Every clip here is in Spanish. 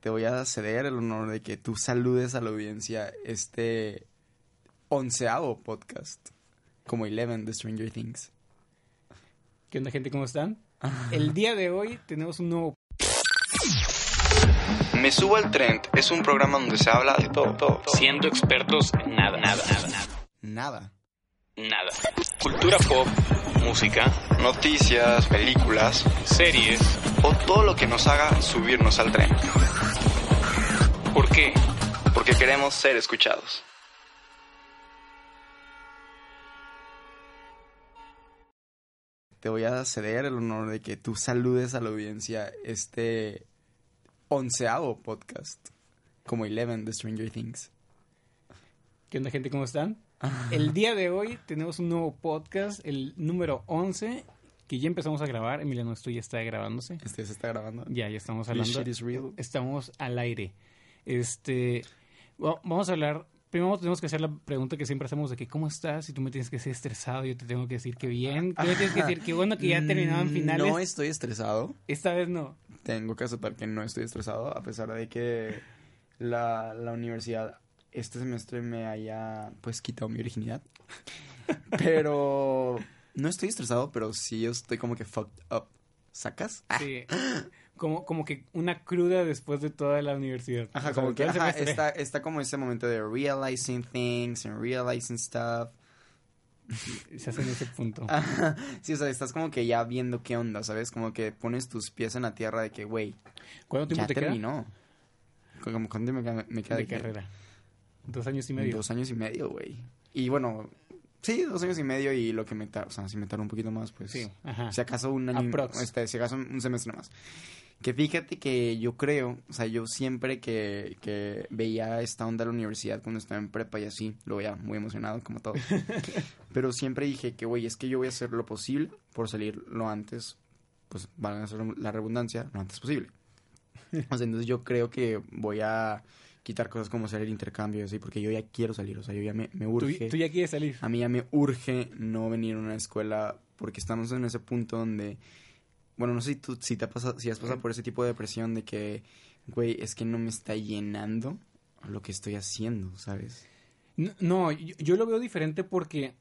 te voy a ceder el honor de que tú saludes a la audiencia este onceavo podcast, como Eleven de Stranger Things. ¿Qué onda, gente? ¿Cómo están? El día de hoy tenemos un nuevo... Me subo al trend es un programa donde se habla de todo, todo, todo. Siendo expertos en nada, nada, nada, nada. Nada. Nada. Cultura pop, música, Noticias, películas series. o todo lo que nos haga subirnos al tren. ¿Por qué? Porque queremos ser escuchados. Te voy a ceder el honor de que tú saludes a la audiencia este onceavo podcast, como Eleven de Stranger Things. ¿Qué onda, gente? ¿Cómo están? El día de hoy tenemos un nuevo podcast, el número 11, que ya empezamos a grabar. Emiliano, esto ya está grabándose. Este se está grabando. Ya, ya estamos This hablando. shit is real. Estamos al aire. Este, bueno, vamos a hablar. Primero tenemos que hacer la pregunta que siempre hacemos de que ¿cómo estás? Y tú me tienes que decir estresado, yo te tengo que decir que bien. Tú me tienes que decir que bueno que ya terminaban finales. No estoy estresado. Esta vez no. Tengo que aceptar que no estoy estresado, a pesar de que la, la universidad este semestre me haya, pues, quitado mi virginidad. Pero no estoy estresado, pero sí estoy como que fucked up. ¿Sacas? Sí. Como, como que una cruda después de toda la universidad. Ajá, O sea, como que ajá, está, está como ese momento de realizing things and realizing stuff. Se hace en ese punto. Ajá, sí, o sea, estás como que ya viendo qué onda, ¿sabes? Como que pones tus pies en la tierra de que, güey, ¿Cuánto tiempo ya te queda terminó. Como, ¿Cuánto me queda, me queda de carrera? Dos años y medio. Dos años y medio, güey. Y bueno, sí, dos años y medio y lo que me tarda, o sea, si me tarda un poquito más, pues... Sí, ajá. Si acaso un año, Aprox. este, si acaso un semestre más. Que fíjate que yo creo, o sea, yo siempre que, que veía esta onda de la universidad cuando estaba en prepa y así, lo veía muy emocionado, como todo. Pero siempre dije que, güey, es que yo voy a hacer lo posible por salir lo antes, pues, van a hacer la redundancia, lo antes posible. O sea, entonces yo creo que voy a quitar cosas como hacer el intercambio y así, porque yo ya quiero salir, o sea, yo ya me, me ¿Tú, urge. tú ya quieres salir. A mí ya me urge no venir a una escuela porque estamos en ese punto donde, bueno, no sé si tú, si te si has pasado por ese tipo de depresión de que, güey, es que no me está llenando lo que estoy haciendo, ¿sabes? No, no, yo, yo lo veo diferente porque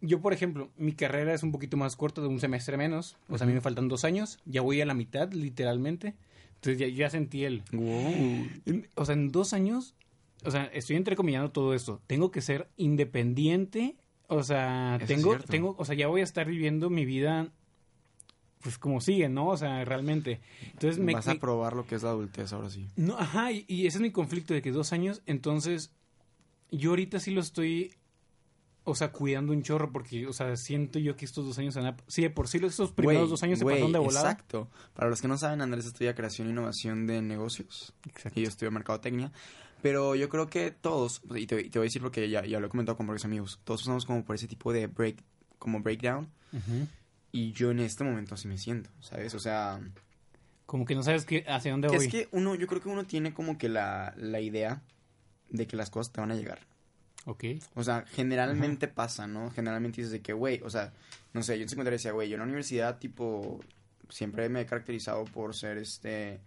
yo, por ejemplo, mi carrera es un poquito más corta, de un semestre menos. O sea, a mí me faltan dos años. Ya voy a la mitad, literalmente. Entonces ya, ya sentí el... Wow. O sea, en dos años, o sea, estoy entrecomillando todo esto. Tengo que ser independiente. O sea, Eso tengo, tengo, o sea, ya voy a estar viviendo mi vida, pues como sigue, ¿no? O sea, realmente. Entonces me, Vas a probar lo que es la adultez ahora sí. no, ajá, y, y ese es mi conflicto de que dos años, entonces yo ahorita sí lo estoy, o sea, cuidando un chorro porque, o sea, siento yo que estos dos años, van a- sí, de por sí estos primeros Güey, dos años se pasaron de volada. Exacto. Para los que no saben, Andrés estudia creación e innovación de negocios. Exacto. y yo estudio mercadotecnia. Pero yo creo que todos, y te, te voy a decir porque ya, ya lo he comentado con varios amigos, todos pasamos como por ese tipo de break, como breakdown. Ujú. Y yo en este momento así me siento, ¿sabes? O sea, Como que no sabes qué, hacia dónde que voy. es que uno, yo creo que uno tiene como que la, la idea de que las cosas te van a llegar. Ok. O sea, generalmente pasa, ¿no? Generalmente dices de que, güey, o sea, no sé, yo en secundaria decía, güey, yo en la universidad, tipo, siempre me he caracterizado por ser, este,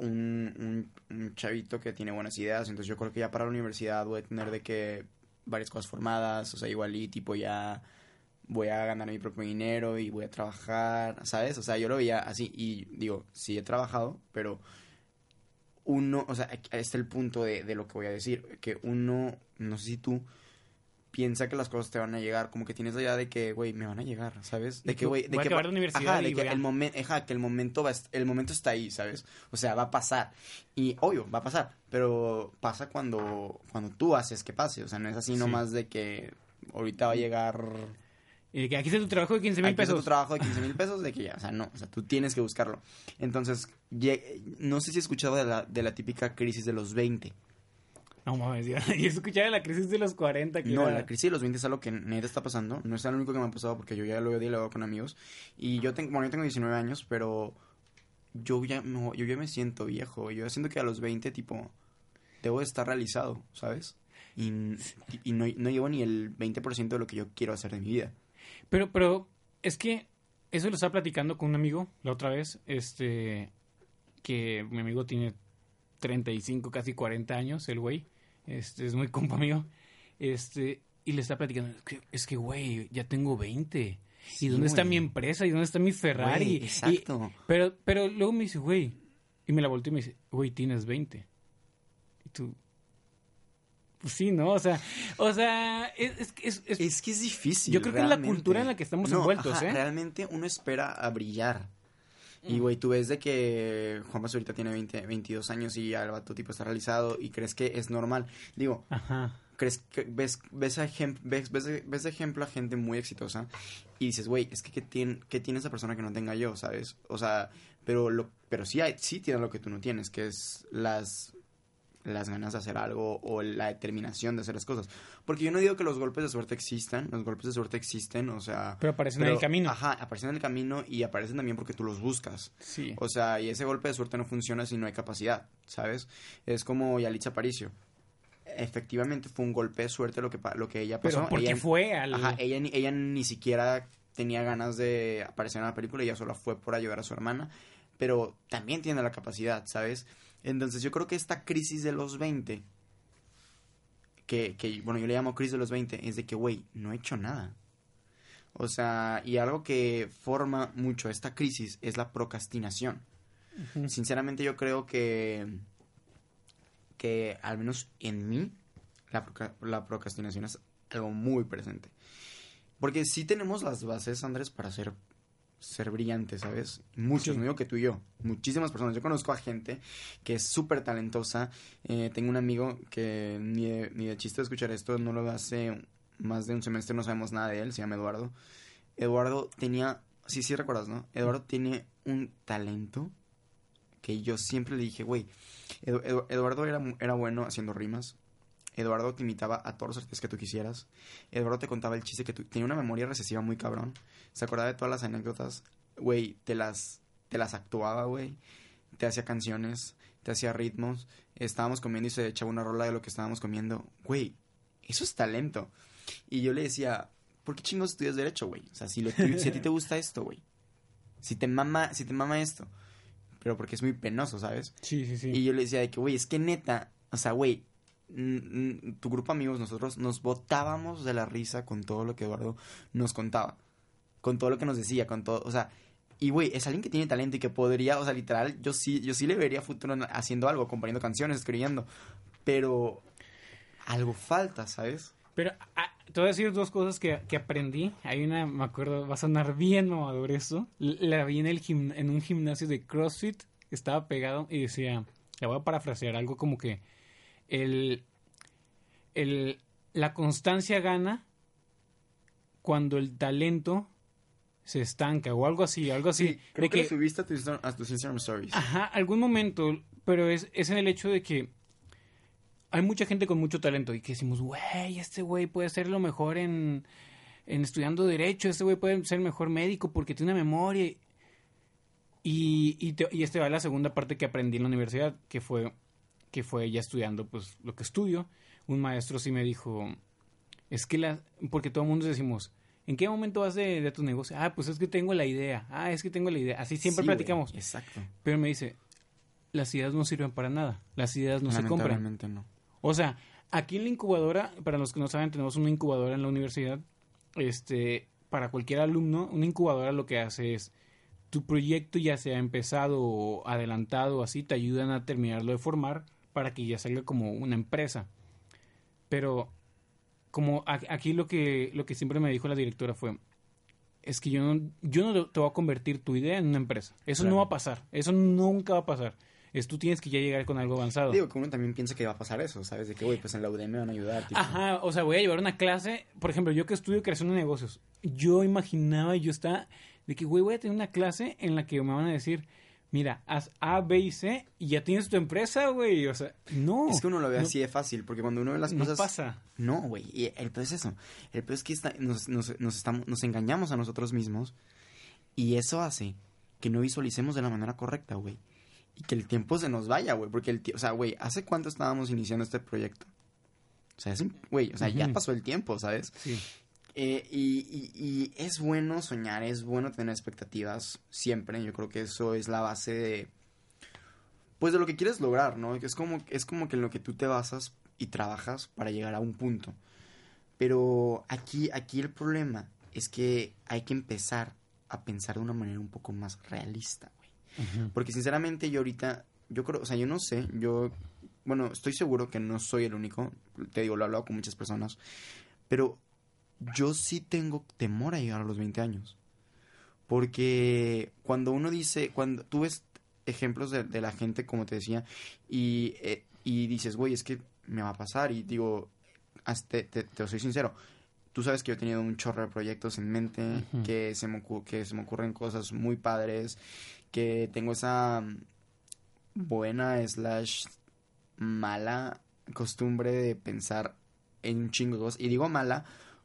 un, un, un chavito que tiene buenas ideas, entonces yo creo que ya para la universidad voy a tener de que varias cosas formadas, o sea, igual y tipo ya voy a ganar mi propio dinero y voy a trabajar, ¿sabes? O sea, yo lo veía así y digo, sí he trabajado, pero uno, o sea, aquí está el punto de, de lo que voy a decir, que uno, no sé si tú piensa que las cosas te van a llegar, como que tienes la idea de que, güey, me van a llegar, ¿sabes? De que, güey, de que va- universidad ajá, de que a- el momento, ajá, que el momento va, el momento está ahí, ¿sabes? O sea, va a pasar. Y obvio, va a pasar, pero pasa cuando cuando tú haces que pase, o sea, no es así Sí. nomás de que ahorita va a llegar Y que aquí está tu trabajo de 15 mil Aquí está pesos. tu trabajo de 15 mil pesos, de que ya, o sea, no, o sea, tú tienes que buscarlo. Entonces, no sé si has escuchado de la, de la típica crisis de los 20. No mames, yo, yo escuchaba la crisis de los 40. Que No, era- la crisis de los 20 es algo que neta está pasando. No es lo único que me ha pasado porque yo ya lo he dialogado con amigos. Y yo tengo, bueno, yo tengo 19 años, pero yo ya, no, yo ya me siento viejo. Yo siento que a los 20, tipo, debo de estar realizado, ¿sabes? Y, y no, no llevo ni el 20% de lo que yo quiero hacer de mi vida. Pero, pero es que eso lo estaba platicando con un amigo la otra vez, este, que mi amigo tiene 35, casi 40 años, el güey. Este, es muy compa mío. Este, y le está platicando, es que, es que, güey, ya tengo 20. ¿Y dónde está mi empresa? ¿Y dónde está mi Ferrari? Güey, Y- exacto. pero, pero luego me dice, güey, y me la volteó y me dice, güey, tienes 20. Y tú, sí, ¿no? O sea, o sea, es, es, es- es- que es difícil. Yo creo que es la cultura en la que estamos No, envueltos, ajá, ¿eh? Realmente uno espera a brillar. Y, Mm. güey, tú ves de que Juan Paz ahorita tiene 20, 22 años y ya el vato tipo está realizado y crees que es normal. Digo, Ajá. crees que ves, ves, ejem- ves, ves, ves de ejemplo a gente muy exitosa y dices, güey, es que ¿qué tiene, qué tiene esa persona que no tenga yo, sabes? O sea, pero lo pero sí, hay, sí tiene lo que tú no tienes, que es las las ganas de hacer algo o la determinación de hacer las cosas. Porque yo no digo que los golpes de suerte existan, los golpes de suerte existen, o sea... Pero aparecen en el camino. Ajá, aparecen en el camino y aparecen también porque tú los buscas. Sí. O sea, y ese golpe de suerte no funciona si no hay capacidad, ¿sabes? Es como Yalitza Aparicio. Efectivamente fue un golpe de suerte lo que, lo que ella pasó. Pero porque ella, fue al... Ajá, ella, ni- ella ni siquiera tenía ganas de aparecer en la película, ella solo fue por ayudar a su hermana, pero también tiene la capacidad, ¿sabes? Entonces yo creo que esta crisis de los 20, que, que bueno, yo le llamo crisis de los 20, es de que, güey, no he hecho nada. O sea, y algo que forma mucho esta crisis es la procrastinación. Sinceramente yo creo que, que al menos en mí, la, la procrastinación es algo muy presente. Porque sí tenemos las bases, Andrés, para ser, ser brillantes, ¿sabes? Muchos, Sí. no digo que tú y yo, muchísimas personas. Yo conozco a gente que es súper talentosa. Eh, tengo un amigo que ni de, ni de chiste de escuchar esto, no lo hace más de un semestre, no sabemos nada de él, se llama Eduardo. Eduardo tenía, sí, sí recuerdas, ¿no? Eduardo tiene un talento que yo siempre le dije, güey, Edu- Edu- Eduardo era, era bueno haciendo rimas. Eduardo te imitaba a todos los artistas que tú quisieras. Eduardo te contaba el chiste que tú... Tenía una memoria recesiva muy cabrón. Se acordaba de todas las anécdotas. Güey, te las, te las actuaba, güey. Te hacía canciones, te hacía ritmos. Estábamos comiendo y se echaba una rola de lo que estábamos comiendo. Güey, eso es talento. Y yo le decía, ¿por qué chingos estudias Derecho, güey? O sea, si, lo tuyo- si a ti te gusta esto, güey. Si te mama, si te mama esto. Pero porque es muy penoso, ¿sabes? Sí, sí, sí. Y yo le decía de que, güey, es que neta, o sea, güey, tu grupo amigos, nosotros nos botábamos de la risa con todo lo que Eduardo nos contaba. Con todo lo que nos decía, con todo, o sea, y güey, es alguien que tiene talento y que podría, o sea, literal, yo sí, yo sí le vería futuro en- haciendo algo, componiendo canciones, escribiendo. Pero algo falta, ¿sabes? Pero ah, te voy a decir dos cosas que, que aprendí. Hay una, me acuerdo, va a sonar bien mamador eso. La vi en, el en un gimnasio de CrossFit. Estaba pegado y decía, la voy a parafrasear, algo como que el, el, la constancia gana cuando el talento se estanca o algo así, algo así. creo de que, lo subiste a tus, a tus Instagram Stories. Ajá, algún momento, pero es, es en el hecho de que hay mucha gente con mucho talento y que decimos, güey, este güey puede ser lo mejor en, en estudiando derecho, este güey puede ser mejor médico porque tiene una memoria. Y, y, te- y este va a la segunda parte que aprendí en la universidad, que fue, que fue ya estudiando pues lo que estudio. Un maestro sí me dijo, es que la, porque todo el mundo decimos, ¿en qué momento vas de, de tu negocio? Ah, pues es que tengo la idea, ah, es que tengo la idea, así siempre Sí, platicamos. exacto. Pero me dice, las ideas no sirven para nada, las ideas no se compran. Lamentablemente no. O sea, aquí en la incubadora, para los que no saben, tenemos una incubadora en la universidad. Este, para cualquier alumno, una incubadora lo que hace es tu proyecto ya sea empezado o adelantado o así, te ayudan a terminarlo de formar para que ya salga como una empresa. Pero como aquí lo que lo que siempre me dijo la directora fue es que yo no yo no te voy a convertir tu idea en una empresa. Eso no va a pasar. Eso nunca va a pasar. Es tú tienes que ya llegar con algo avanzado. Digo que uno también piensa que va a pasar eso, ¿sabes? De que, güey, pues en la UDM me van a ayudar. tipo. Ajá, o sea, voy a llevar una clase, por ejemplo, yo que estudio creación de negocios, yo imaginaba, yo estaba, de que, güey, voy a tener una clase en la que me van a decir, mira, haz A, B y C y ya tienes tu empresa, güey, o sea, no. Es que uno lo ve no- así de fácil, porque cuando uno ve las no cosas... pasa. No, güey, y el peor es eso. El peor es que está- nos, nos, nos, estamos, nos engañamos a nosotros mismos y eso hace que no visualicemos de la manera correcta, güey. Y que el tiempo se nos vaya, güey, porque el tiempo... O sea, güey, ¿hace cuánto estábamos iniciando este proyecto? O sea, es un- güey, o sea, ya pasó el tiempo, ¿sabes? Sí. Eh, y, y- y es bueno soñar, es bueno tener expectativas siempre. Yo creo que eso es la base de... pues de lo que quieres lograr, ¿no? Es como, es como que en lo que tú te basas y trabajas para llegar a un punto. Pero aquí, aquí el problema es que hay que empezar a pensar de una manera un poco más realista, güey. Porque sinceramente yo ahorita, yo creo, o sea, yo no sé, yo, bueno, estoy seguro que no soy el único, te digo, lo he hablado con muchas personas, pero yo sí tengo temor a llegar a los 20 años. Porque cuando uno dice, cuando tú ves ejemplos de, la gente, como te decía, y, eh, y dices, güey, es que me va a pasar, y digo, te, te, soy sincero, tú sabes que yo he tenido un chorro de proyectos en mente, que, se me que se me ocurren cosas muy padres, que tengo esa buena slash mala costumbre de pensar en un chingo de cosas. Y digo mala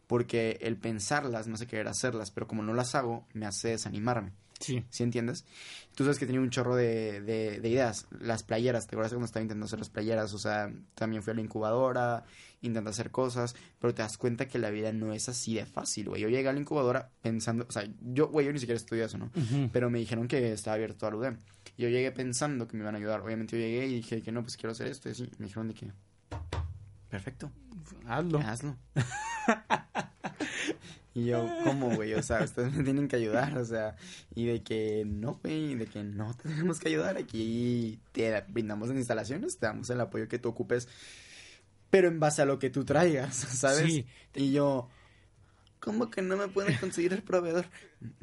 porque el pensarlas me hace querer hacerlas, pero como no las hago, me hace desanimarme. Sí. ¿Sí entiendes? Tú sabes que tenía un chorro de, de, ideas. Las playeras, ¿te acuerdas cuando estaba intentando hacer las playeras? O sea, también fui a la incubadora, intenté hacer cosas, pero te das cuenta que la vida no es así de fácil, güey. Yo llegué a la incubadora pensando, o sea, yo, güey, yo ni siquiera estudié eso, ¿no? Pero me dijeron que estaba abierto a la UDEM. Yo llegué pensando que me iban a ayudar. Obviamente yo llegué y dije que no, pues quiero hacer esto y así. Me dijeron de que, perfecto. Hazlo. Hazlo. y yo, ¿cómo, güey? O sea, ustedes me tienen que ayudar, o sea, y de que no, güey, de que no tenemos que ayudar. Aquí te brindamos las instalaciones, te damos el apoyo que tú ocupes, pero en base a lo que tú traigas, ¿sabes? Sí. Y yo, ¿cómo que no me pueden conseguir el proveedor?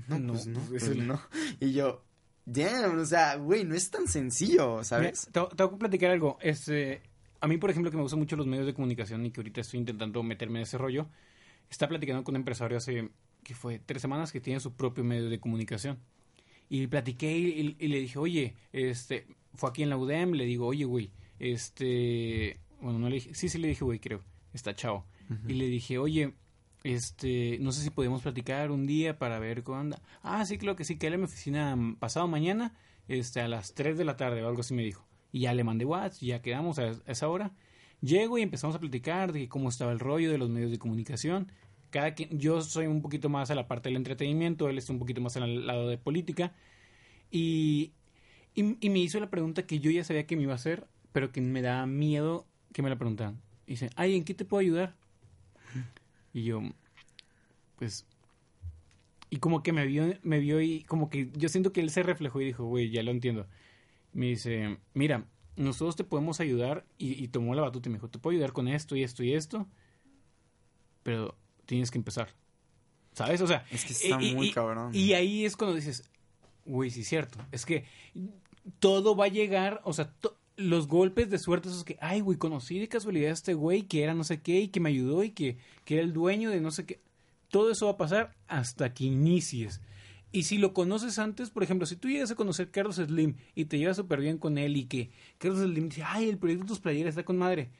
No, no, pues no, pues pues no. Y yo, damn, o sea, güey, no es tan sencillo, ¿sabes? te, te voy a platicar algo, este a mí, por ejemplo, que me gustan mucho los medios de comunicación y que ahorita estoy intentando meterme en ese rollo, está platicando con un empresario hace, que fue tres semanas, que tiene su propio medio de comunicación. Y platiqué y, le dije, oye, este, fue aquí en la UDEM, le digo, oye, güey, este, bueno, no le dije, sí, sí le dije, güey, creo, está chao. Y le dije, oye, este, no sé si podemos platicar un día para ver cómo anda. Ah, sí, creo que sí, que él en mi oficina pasado mañana, este, a las 3 de la tarde o algo así me dijo. Y ya le mandé WhatsApp, ya quedamos a esa hora. Llego y empezamos a platicar de cómo estaba el rollo de los medios de comunicación. Cada quien, yo soy un poquito más a la parte del entretenimiento, él está un poquito más al lado de política. Y, y, me hizo la pregunta que yo ya sabía que me iba a hacer, pero que me da miedo que me la preguntaran. dice, ay, ¿en qué te puedo ayudar? Y yo, pues, y como que me vio, me vio y como que yo siento que él se reflejó y dijo, güey, ya lo entiendo me dice, mira, nosotros te podemos ayudar y, tomó la batuta y me dijo, te puedo ayudar con esto y esto y esto, pero tienes que empezar. ¿Sabes? O sea, es que está muy cabrón. Y ahí es cuando dices, güey, sí es cierto, es que todo va a llegar, o sea, los golpes de suerte esos que, ay, güey, conocí de casualidad a este güey que era no sé qué y que me ayudó y que, que era el dueño de no sé qué. Todo eso va a pasar hasta que inicies. Y si lo conoces antes, por ejemplo, si tú llegas a conocer a Carlos Slim y te llevas súper bien con él y que Carlos Slim dice, ay, el proyecto de tus playeras está con madre,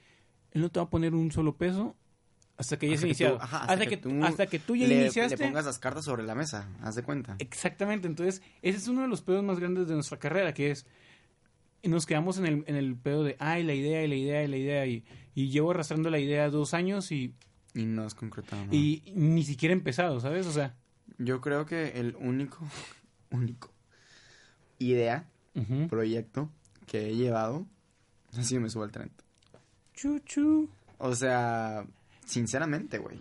él no te va a poner un solo peso hasta que hayas iniciado. hasta, que, tú, hasta que tú ya le, iniciaste. Le pongas las cartas sobre la mesa, haz de cuenta. Exactamente, entonces ese es uno de los pedos más grandes de nuestra carrera, que es nos quedamos en el, en el pedo de, ay, la idea y la idea y la idea, y, y llevo arrastrando la idea dos años y... Y no has concretado. Y ni siquiera he empezado, ¿sabes? O sea... Yo creo que el único, único idea, proyecto que he llevado ha sido Me Subo al Tren. Chuchu. O sea, sinceramente, güey.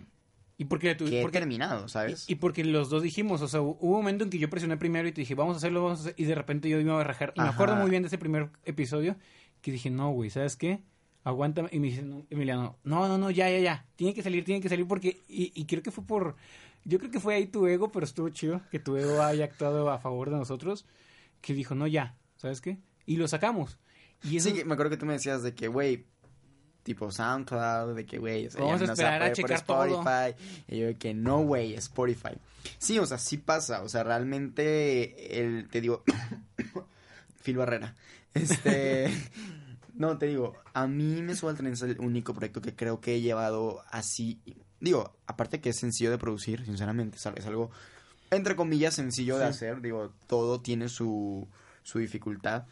¿Y por qué tú? Que he terminado, ¿sabes? Y, porque los dos dijimos, o sea, hubo un momento en que yo presioné primero y te dije, vamos a hacerlo, vamos a hacer, y de repente yo iba a rajar. Y me acuerdo muy bien de ese primer episodio que dije, no, güey, ¿sabes qué? Aguántame. Y me dice, Emiliano, no, no, no, ya, ya, ya. Tiene que salir, tiene que salir porque. Y, y creo que fue por yo creo que fue ahí tu ego, pero estuvo chido que tu ego haya actuado a favor de nosotros, que dijo, no, ya, ¿sabes qué? Y lo sacamos. Y Sí, me acuerdo que tú me decías de que, güey, tipo SoundCloud, de que, güey, vamos a esperar a checar Spotify. Y yo de que no, güey, Spotify. Sí, o sea, sí pasa, o sea, realmente, el, te digo, Phil Barrera, este... no, te digo, a mí me suena el es el único proyecto que creo que he llevado así digo, aparte que es sencillo de producir, sinceramente, es algo, entre comillas, sencillo de hacer, digo, todo tiene su, su dificultad,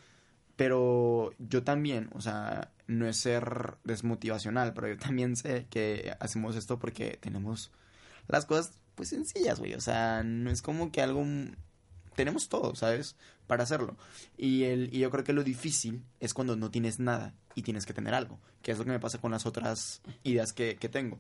pero yo también, o sea, no es ser desmotivacional, pero yo también sé que hacemos esto porque tenemos las cosas, pues, sencillas, güey, o sea, no es como que algo tenemos todo, ¿sabes? Para hacerlo. Y, el, y yo creo que lo difícil es cuando no tienes nada y tienes que tener algo, que es lo que me pasa con las otras ideas que, que tengo.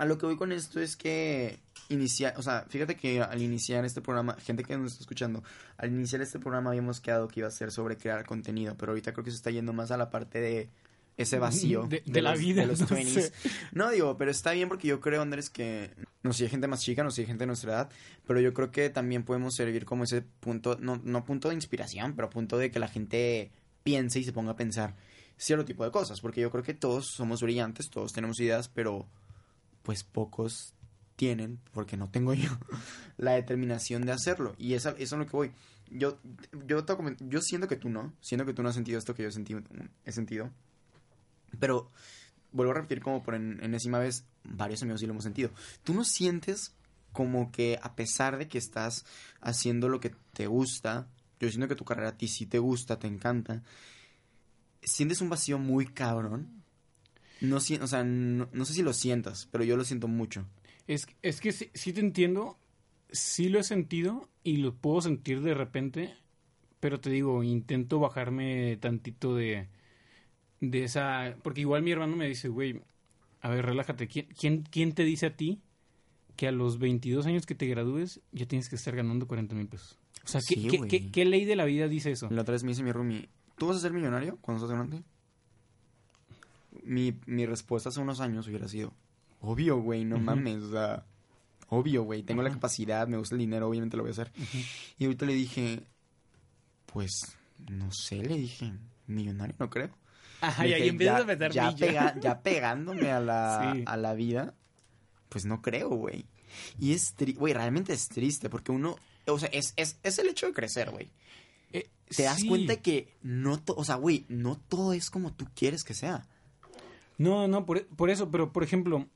A lo que voy con esto es que iniciar, o sea, fíjate que al iniciar este programa, gente que nos está escuchando, al iniciar este programa habíamos quedado que iba a ser sobre crear contenido, pero ahorita creo que se está yendo más a la parte de ese vacío de, de la los- vida. de los no 20s. sé. No digo, pero está bien porque yo creo, Andrés, que no sé, hay gente más chica, no sé, hay gente de nuestra edad, pero yo creo que también podemos servir como ese punto, no, no punto de inspiración, pero punto de que la gente piense y se ponga a pensar cierto tipo de cosas, porque yo creo que todos somos brillantes, todos tenemos ideas, pero pues pocos tienen, porque no tengo yo, la determinación de hacerlo. Y esa, eso es lo que voy. Yo, yo, te yo siento que tú no, siento que tú no has sentido esto que yo he sentido. He sentido pero vuelvo a repetir como por en- enésima vez, varios amigos sí lo hemos sentido. ¿Tú no sientes como que a pesar de que estás haciendo lo que te gusta, yo siento que tu carrera a ti sí te gusta, te encanta, sientes un vacío muy cabrón? No, o sea, no, no sé si lo sientas, pero yo lo siento mucho. Es, es que sí, sí te entiendo, sí lo he sentido y lo puedo sentir de repente, pero te digo, intento bajarme tantito de, de esa... Porque igual mi hermano me dice, güey, a ver, relájate, ¿quién, quién, quién te dice a ti que a los 22 años que te gradúes ya tienes que estar ganando 40 mil pesos? O sea, ¿qué, Sí, qué- güey. qué- qué ley de la vida dice eso? La otra vez me dice mi roomie, ¿tú vas a ser millonario cuando seas grande? Mi, mi respuesta hace unos años hubiera sido, obvio, güey, no mames, o sea, obvio, güey, tengo la capacidad, me gusta el dinero, obviamente lo voy a hacer. Y ahorita le dije, pues, no sé, le dije, millonario, no creo. Ajá, y ahí empiezas ya, a meter ya, pega- ya pegándome a la, Sí. a la vida, pues no creo, güey. Y es triste, güey, realmente es triste, porque uno, o sea, es, es, es el hecho de crecer, güey. Eh, Te das cuenta que no, o sea, güey, no todo es como tú quieres que sea. No, no, por, por eso, pero por ejemplo,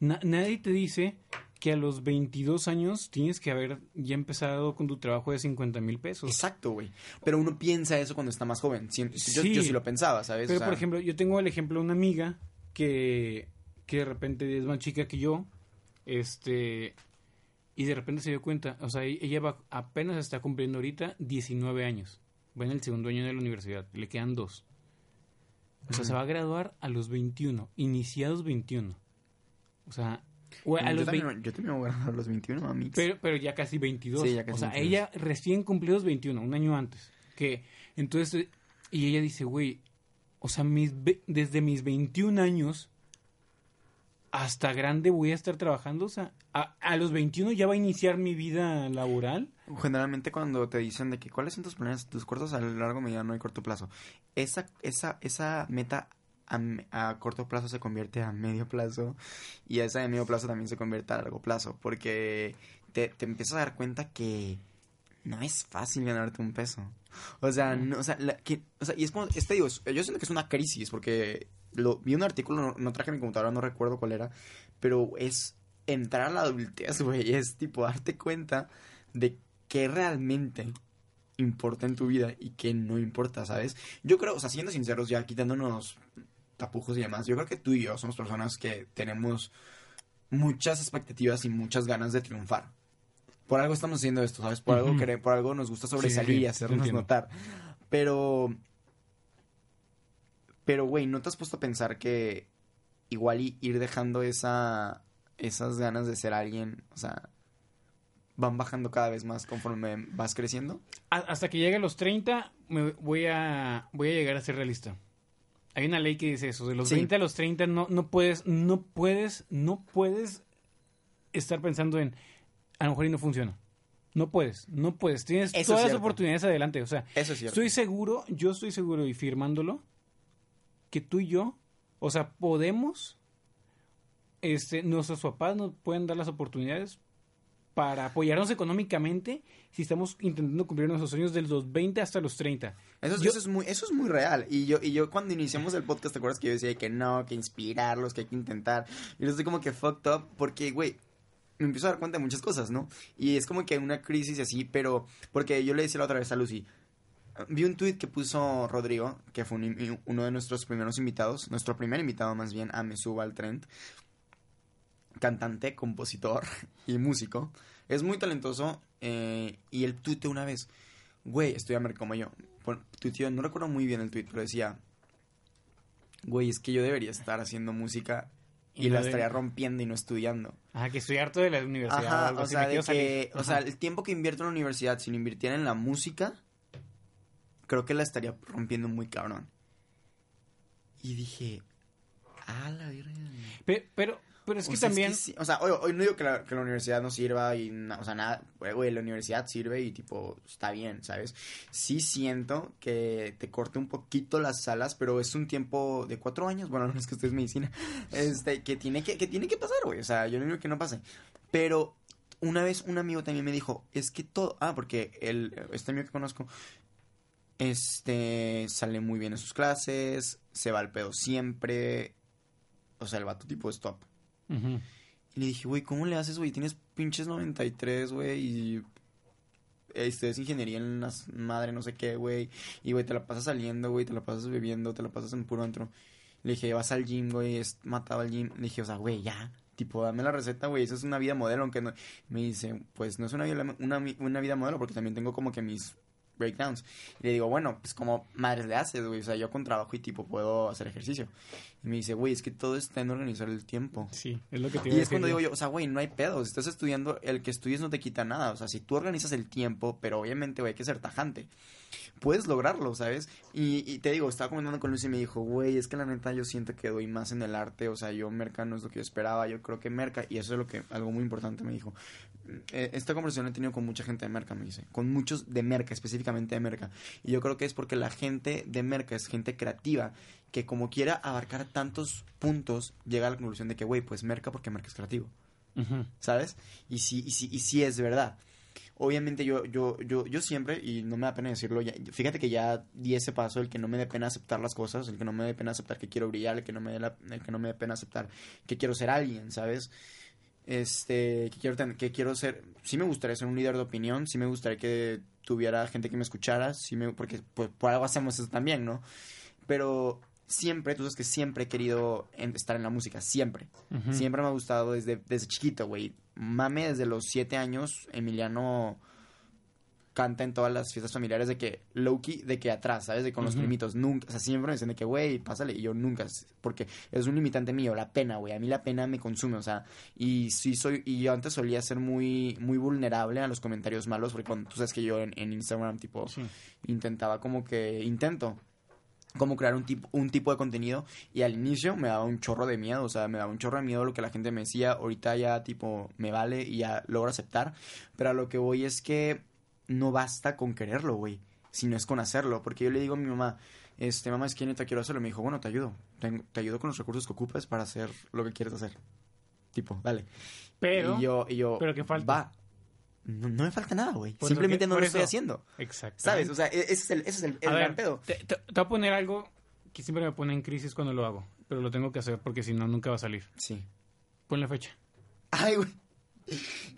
na- nadie te dice que a los 22 años tienes que haber ya empezado con tu trabajo de 50 mil pesos. Exacto, güey. Pero uno piensa eso cuando está más joven. Siem- Yo, Sí. yo sí lo pensaba, ¿sabes? Pero O sea, por ejemplo, yo tengo el ejemplo de una amiga que, que de repente es más chica que yo, este, y de repente se dio cuenta, o sea, e- ella va, apenas está cumpliendo ahorita 19 años, va en el segundo año de la universidad, le quedan dos. O sea, Ujú. se va a graduar a los 21, iniciados 21. O sea, güey, a yo, los también, 20 yo también voy a graduar a los 21, mami. pero, pero ya casi 22. Sí, ya casi o sea, 22. ella recién cumplió los 21, un año antes. Que, entonces, y ella dice, güey, o sea, mis, desde mis 21 años hasta grande voy a estar trabajando. O sea, a, a los 21 ya va a iniciar mi vida laboral. Generalmente cuando te dicen de que cuáles son tus planes, tus cortos a largo, mediano y corto plazo, esa, esa, esa meta a, corto plazo se convierte a medio plazo y esa de medio plazo también se convierte a largo plazo porque te, te empiezas a dar cuenta que no es fácil ganarte un peso. O sea, no, o sea, la- que- o sea, y es como, este digo, yo siento que es una crisis porque lo, vi un artículo, no, no traje mi computadora, no recuerdo cuál era, pero es entrar a la adultez, güey, es tipo darte cuenta de qué realmente importa en tu vida y qué no importa, ¿sabes? Yo creo, o sea, siendo sinceros, ya quitándonos tapujos y demás, yo creo que tú y yo somos personas que tenemos muchas expectativas y muchas ganas de triunfar. Por algo estamos haciendo esto, ¿sabes? Por, algo, Ujú. quere- por algo nos gusta sí, sobresalir sí, y hacernos notar. Pero... Pero, güey, ¿no te has puesto a pensar que igual y ir dejando esa, esas ganas de ser alguien, o sea, van bajando cada vez más conforme vas creciendo? Hasta que llegue a los 30, me voy a, voy a llegar a ser realista. Hay una ley que dice eso, de los Sí. 20 a los 30 no, no puedes, no puedes, no puedes estar pensando en, a lo mejor y no funciona. No puedes, no puedes. Tienes Eso todas las oportunidades adelante. O sea, Eso es cierto. estoy seguro, yo estoy seguro y firmándolo, que tú y yo, o sea, podemos, este, nuestros papás nos pueden dar las oportunidades para apoyarnos económicamente si estamos intentando cumplir nuestros sueños de los 20 hasta los 30. Eso, es- Yo- eso es muy, eso es muy real. Y yo, y yo cuando iniciamos el podcast, ¿te acuerdas que yo decía que no, que inspirarlos, que hay que intentar? Y yo estoy como que fucked up porque, güey, me empiezo a dar cuenta de muchas cosas, ¿no? Y es como que una crisis así, pero porque yo le decía la otra vez a Lucy, vi un tweet que puso Rodrigo, que fue un- uno de nuestros primeros invitados, nuestro primer invitado más bien, a Me Suba al Trend, cantante, compositor y músico, Es muy talentoso eh, y él tuiteó una vez, güey, estudia merca como yo. Tuiteó, no recuerdo muy bien el tweet, pero decía, güey, es que yo debería estar haciendo música y, Y no la de- estaría rompiendo y no estudiando. Ajá, que estoy harto de la universidad. o Ajá, sea, de que, o sea, el tiempo que invierto en la universidad, si lo invirtiera en la música, creo que la estaría rompiendo muy cabrón. Y dije, ah, la verga. Pe- pero, pero es O que sea, también... sí, o sea, hoy, hoy no digo que la, que la universidad no sirva y, na- o sea, nada, güey, la universidad sirve y, tipo, está bien, ¿sabes? Sí siento que te corte un poquito las alas, pero es un tiempo de cuatro años, bueno, no es que ustedes medicina, este, que tiene que, que tiene que pasar, güey, o sea, yo no digo que no pase, pero una vez un amigo también me dijo, es que todo, ah, porque el, este amigo que conozco, este, sale muy bien en sus clases, se va al pedo siempre, o sea, el vato tipo es top. Y le dije, güey, ¿cómo le haces, güey? Tienes pinches 93, güey, y este es ingeniería en las madre, no sé qué, güey. Y, güey, te la pasas saliendo, güey, te la pasas bebiendo, te la pasas en puro antro. Le dije, vas al gym, güey, es matado al gym. Le dije, o sea, güey, ya. Tipo, dame la receta, güey, esa es una vida modelo, aunque no... Me dice, pues no es una vida, una, una vida modelo porque también tengo como que mis breakdowns. Y le digo, bueno, pues como madres le haces, güey, o sea, yo con trabajo y tipo puedo hacer ejercicio. Y me dice, güey, es que todo está en organizar el tiempo. Sí, es lo que te iba Y a es cuando digo yo, o sea, güey, no hay pedos. Estás estudiando, el que estudies no te quita nada. O sea, si tú organizas el tiempo, pero obviamente, güey, hay que ser tajante. Puedes lograrlo, ¿sabes? Y, y te digo, estaba comentando con Lucy y me dijo, güey, es que la neta yo siento que doy más en el arte. O sea, yo Merca no es lo que yo esperaba. Yo creo que Merca, y eso es lo que, algo muy importante me dijo. Eh, esta conversación la he tenido con mucha gente de Merca, me dice. Con muchos de Merca, específicamente de Merca. Y yo creo que es porque la gente de Merca es gente creativa que como quiera abarcar tantos puntos, llega a la conclusión de que, güey, pues Merca porque Merca es creativo. ¿sabes? Y sí, y sí, y sí es verdad. Obviamente yo, yo, yo, yo siempre, y no me da pena decirlo, ya- fíjate que ya di ese paso, el que no me dé pena aceptar las cosas, el que no me dé pena aceptar que quiero brillar, el que no me dé, la- el que no me dé pena aceptar que quiero ser alguien, ¿sabes? Este, que quiero, ten- que quiero ser, sí me gustaría ser un líder de opinión, sí me gustaría que tuviera gente que me escuchara, sí me, porque pues, por algo hacemos eso también, ¿no? Pero siempre, tú sabes que siempre he querido estar en la música, siempre. Siempre me ha gustado desde, desde chiquito, güey. Mame, desde los siete años, Emiliano canta en todas las fiestas familiares de que Loki, de que atrás, ¿sabes? De con los primitos. Nunca, o sea, siempre me dicen de que, güey, pásale. Y yo nunca, porque es un limitante mío, la pena, güey. A mí la pena me consume, o sea, y sí soy, y yo antes solía ser muy, muy vulnerable a los comentarios malos, porque cuando, tú sabes que yo en, en Instagram, tipo, Sí. intentaba como que, intento como crear un tipo, un tipo de contenido y al inicio me daba un chorro de miedo, o sea, me daba un chorro de miedo lo que la gente me decía, ahorita ya tipo me vale y ya logro aceptar, pero a lo que voy es que no basta con quererlo, güey, sino es con hacerlo, porque yo le digo a mi mamá, este, mamá, es que neta quiero hacerlo, y me dijo, bueno, te ayudo, te ayudo con los recursos que ocupes para hacer lo que quieres hacer, tipo, dale. Pero, y yo, y yo, pero ¿qué falta? Va. No, no me falta nada, güey. Simplemente que- no lo estoy haciendo. exacto. ¿Sabes? O sea, e- ese es el, ese es el, el A gran ver, pedo. Te, te- te voy a poner algo que siempre me pone en crisis cuando lo hago, pero lo tengo que hacer porque si no, nunca va a salir. Sí. Ponle fecha. Ay, güey.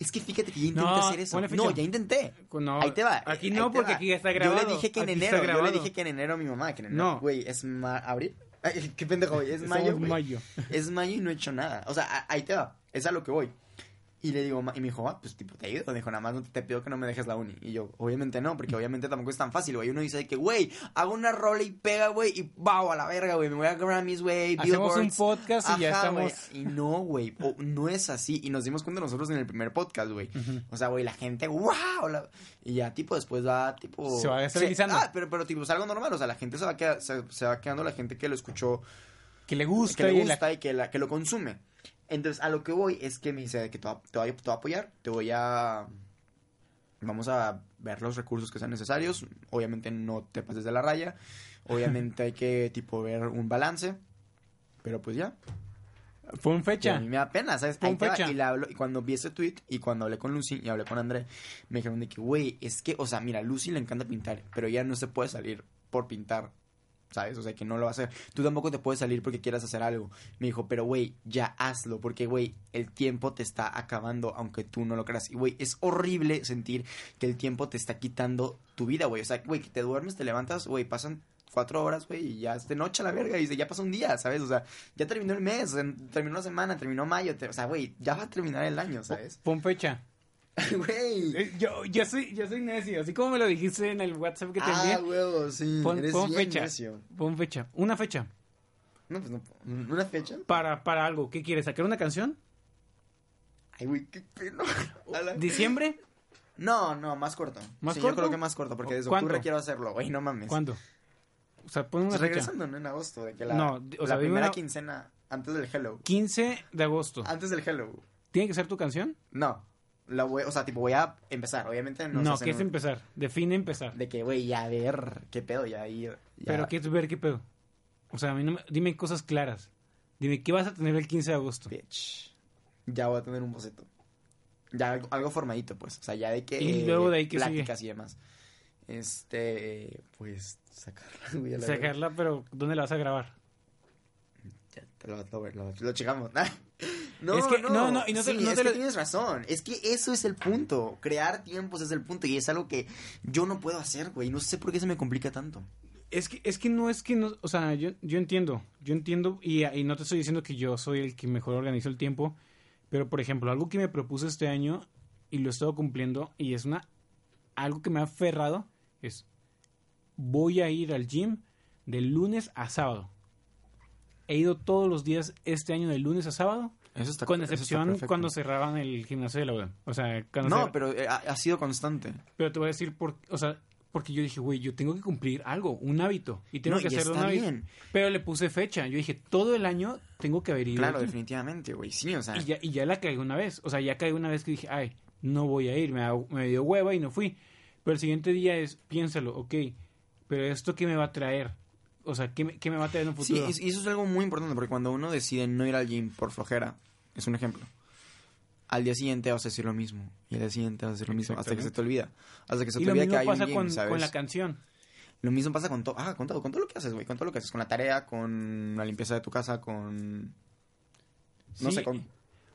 Es que fíjate que ya intenté No, hacer eso. No, ya intenté. No, ahí te va. Aquí no, porque va. aquí ya está grabado. Yo le dije que en Aquí enero. Yo le dije que en enero a mi mamá. Que en enero. No. Güey, es ma abril. Ay, qué pendejo, güey. Es mayo. güey. mayo. Es mayo y no he hecho nada. O sea, ahí te va. Es a lo que voy. Y le digo, y me dijo, ah, pues tipo, te ayudo. Dijo, nada más no te, pido que no me dejes la uni. Y yo, obviamente no, porque obviamente tampoco es tan fácil, güey. Uno dice que, güey, hago una rola y pega, güey, y wow, a la verga, güey. Me voy a Grammys, güey. Hacemos un podcast y ya estamos. Y no, güey. no es así. Y nos dimos cuenta nosotros en el primer podcast, güey. O sea, güey, la gente, wow. la- Y ya, tipo, después va, tipo. Se va estabilizando. ah, pero, pero, tipo, es algo normal. O sea, la gente se va, queda- se, se va quedando la gente que lo escuchó Que le gusta. que le y la- gusta y que, la, que lo consume. Entonces, a lo que voy es que me dice que te voy, a- te voy a apoyar, te voy a... Vamos a ver los recursos que sean necesarios. Obviamente no te pases de la raya. Obviamente hay que, tipo, ver un balance. Pero pues ya. Pon Que fecha. a mí me da pena, ¿sabes? Te va, fecha. Y, le hablo, y cuando vi ese tweet y cuando hablé con Lucy y hablé con André, me dijeron de que, güey, es que, o sea, mira, Lucy le encanta pintar, pero ya no se puede salir por pintar, ¿sabes? O sea, que no lo va a hacer. Tú tampoco te puedes salir porque quieras hacer algo. Me dijo, pero, güey, ya hazlo, porque, güey, el tiempo te está acabando, aunque tú no lo creas. Y, güey, es horrible sentir que el tiempo te está quitando tu vida, güey. O sea, güey, que te duermes, te levantas, güey, pasan cuatro horas, güey, y ya es de noche a la verga, y dice, ya pasó un día, ¿sabes? O sea, ya terminó el mes, terminó la semana, terminó mayo, te- o sea, güey, ya va a terminar el año, ¿sabes? Pon fecha. Güey. Eh, Yo, yo, soy, yo soy necio, así como me lo dijiste en el WhatsApp que te Ah, envié. huevo, sí. Pon, Eres pon fecha. necio. Pon fecha. Una fecha. No, pues no. ¿Una fecha? Para, para algo. ¿Qué quieres? ¿Sacar una canción? Ay, güey, qué pena. ¿Diciembre? No, no, más corto. ¿Más Sí, corto? Yo creo que más corto, porque desde octubre quiero hacerlo, güey, no mames. ¿Cuándo? O sea, pon una Pues fecha. regresando, ¿no? En agosto, de que la, No, o sea, la primera una- quincena antes del Hello. 15 de agosto. Antes del Hello. ¿Tiene que ser tu canción? No. La voy, o sea, tipo, voy a empezar, obviamente no. No, ¿qué es un- empezar? Define empezar. De que, güey, ya ver qué pedo, ya ir. ya- Pero ¿qué es ver qué pedo? O sea, a mí no me- dime cosas claras. Dime, ¿qué vas a tener el 15 de agosto? Bitch. Ya voy a tener un boceto. Ya algo, algo formadito, pues. O sea, ya de que. Y luego de ahí, ¿qué sigue? Pláticas y demás. Este. Pues. Sacarla, güey. a la verga. Sacarla, pero ¿dónde la vas a grabar? Lo, lo, lo, lo checamos. No, Es que- no, no, y no te- Sí, no es te que lo- tienes razón. Es que eso es el punto. Crear tiempos es el punto. Y es algo que yo no puedo hacer, güey. No sé por qué se me complica tanto. Es que, es que no es que no, o sea, yo, yo entiendo, yo entiendo y, y no te estoy diciendo que yo soy el que mejor organizo el tiempo, pero por ejemplo, algo que me propuse este año y lo he estado cumpliendo y es una, algo que me ha aferrado es, voy a ir al gym de lunes a sábado. He ido todos los días este año de lunes a sábado, Eso está con eso está excepción perfecto. cuando cerraban el gimnasio de la UDEM. O sea, cuando No, pero eh, ha, ha sido constante. pero te voy a decir, por, o sea, porque yo dije, güey, yo tengo que cumplir algo, un hábito, y tengo No, que hacerlo un está hábito. bien. Pero le puse fecha. Yo dije, todo el año tengo que haber ido. Claro, aquí. definitivamente, güey. Sí, o sea. Y ya, y ya la caí una vez. O sea, ya caí una vez que dije, ay, no voy a ir. Me, me dio hueva y no fui. Pero el siguiente día es, piénsalo, ok, pero esto qué me va a traer. O sea, ¿qué me, qué me va a traer en un futuro? y y eso es algo muy importante porque cuando uno decide no ir al gym por flojera, es un ejemplo. Al día siguiente vas a decir lo mismo. Y al día siguiente vas a decir lo mismo. Hasta que se te olvida. Hasta que se te olvida que hay un gym, con, ¿sabes? con la canción. Lo mismo pasa con todo. Ah, con todo. Con todo lo que haces, güey. Con todo lo que haces. Con la tarea, con la limpieza de tu casa, con. No Sí. sé, con.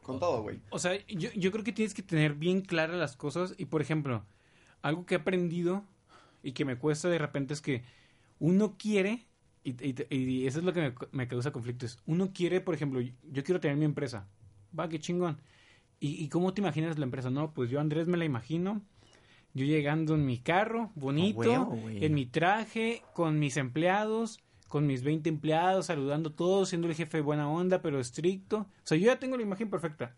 Con todo, güey. O sea, yo, yo creo que tienes que tener bien claras las cosas. Y por ejemplo, algo que he aprendido y que me cuesta de repente es que uno quiere, y, y- y eso es lo que me, me causa conflicto, es uno quiere, por ejemplo, yo quiero tener mi empresa. Va, qué chingón. ¿Y, y cómo te imaginas la empresa? No, pues yo Andrés me la imagino. Yo llegando en mi carro, bonito, en mi traje, con mis empleados, con mis 20 empleados, saludando a todos, siendo el jefe de buena onda, pero estricto. O sea, yo ya tengo la imagen perfecta.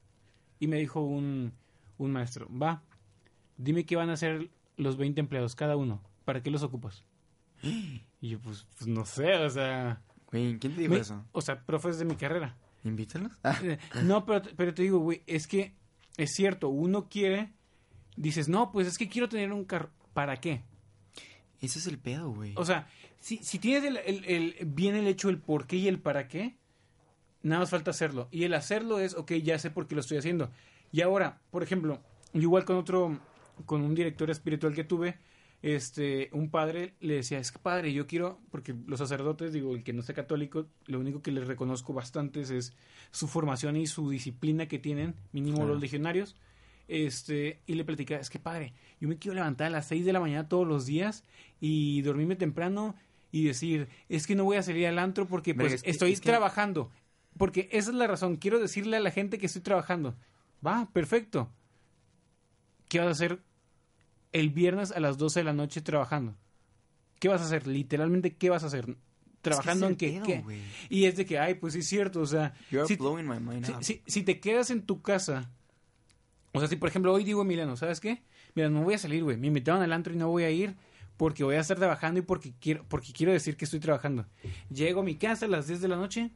Y me dijo un, un maestro, va, dime qué van a hacer los 20 empleados, cada uno. ¿Para qué los ocupas? Y yo, pues, pues no sé, o sea... Güey, ¿quién te dijo me- eso? O sea, profes de mi carrera. ¿Invítalos? Ah, Eh, No, pero, pero te digo, güey, es que es cierto, uno quiere, dices, no, pues es que quiero tener un carro. ¿Para qué? ese es el pedo, güey. O sea, si, si tienes el, el- el- bien el hecho, el por qué y el para qué, nada más falta hacerlo. Y el hacerlo es, ok, ya sé por qué lo estoy haciendo. Y ahora, por ejemplo, yo igual con otro, con un director espiritual que tuve, este, un padre le decía, es que padre, yo quiero, porque los sacerdotes, digo, el que no sea católico, lo único que les reconozco bastantes es su formación y su disciplina que tienen, mínimo Claro. los legionarios. Este, y le platicaba, es que padre, yo me quiero levantar a las 6 de la mañana todos los días y dormirme temprano y decir, es que no voy a salir al antro porque pues es que- estoy es que- trabajando. Porque esa es la razón, quiero decirle a la gente que estoy trabajando. Va, perfecto. ¿Qué vas a hacer el viernes a las 12 de la noche trabajando? ¿Qué vas a hacer? Literalmente, ¿qué vas a hacer? Trabajando en Es que qué. Y es de que, ay, pues sí es cierto, o sea, si- blowing my mind si, up. si- si te quedas en tu casa, o sea, si por ejemplo hoy digo Emiliano, ¿sabes qué? Mira, no voy a salir, güey. Me invitaron al antro y no voy a ir porque voy a estar trabajando y porque quiero, porque quiero decir que estoy trabajando. Llego a mi casa a las 10 de la noche,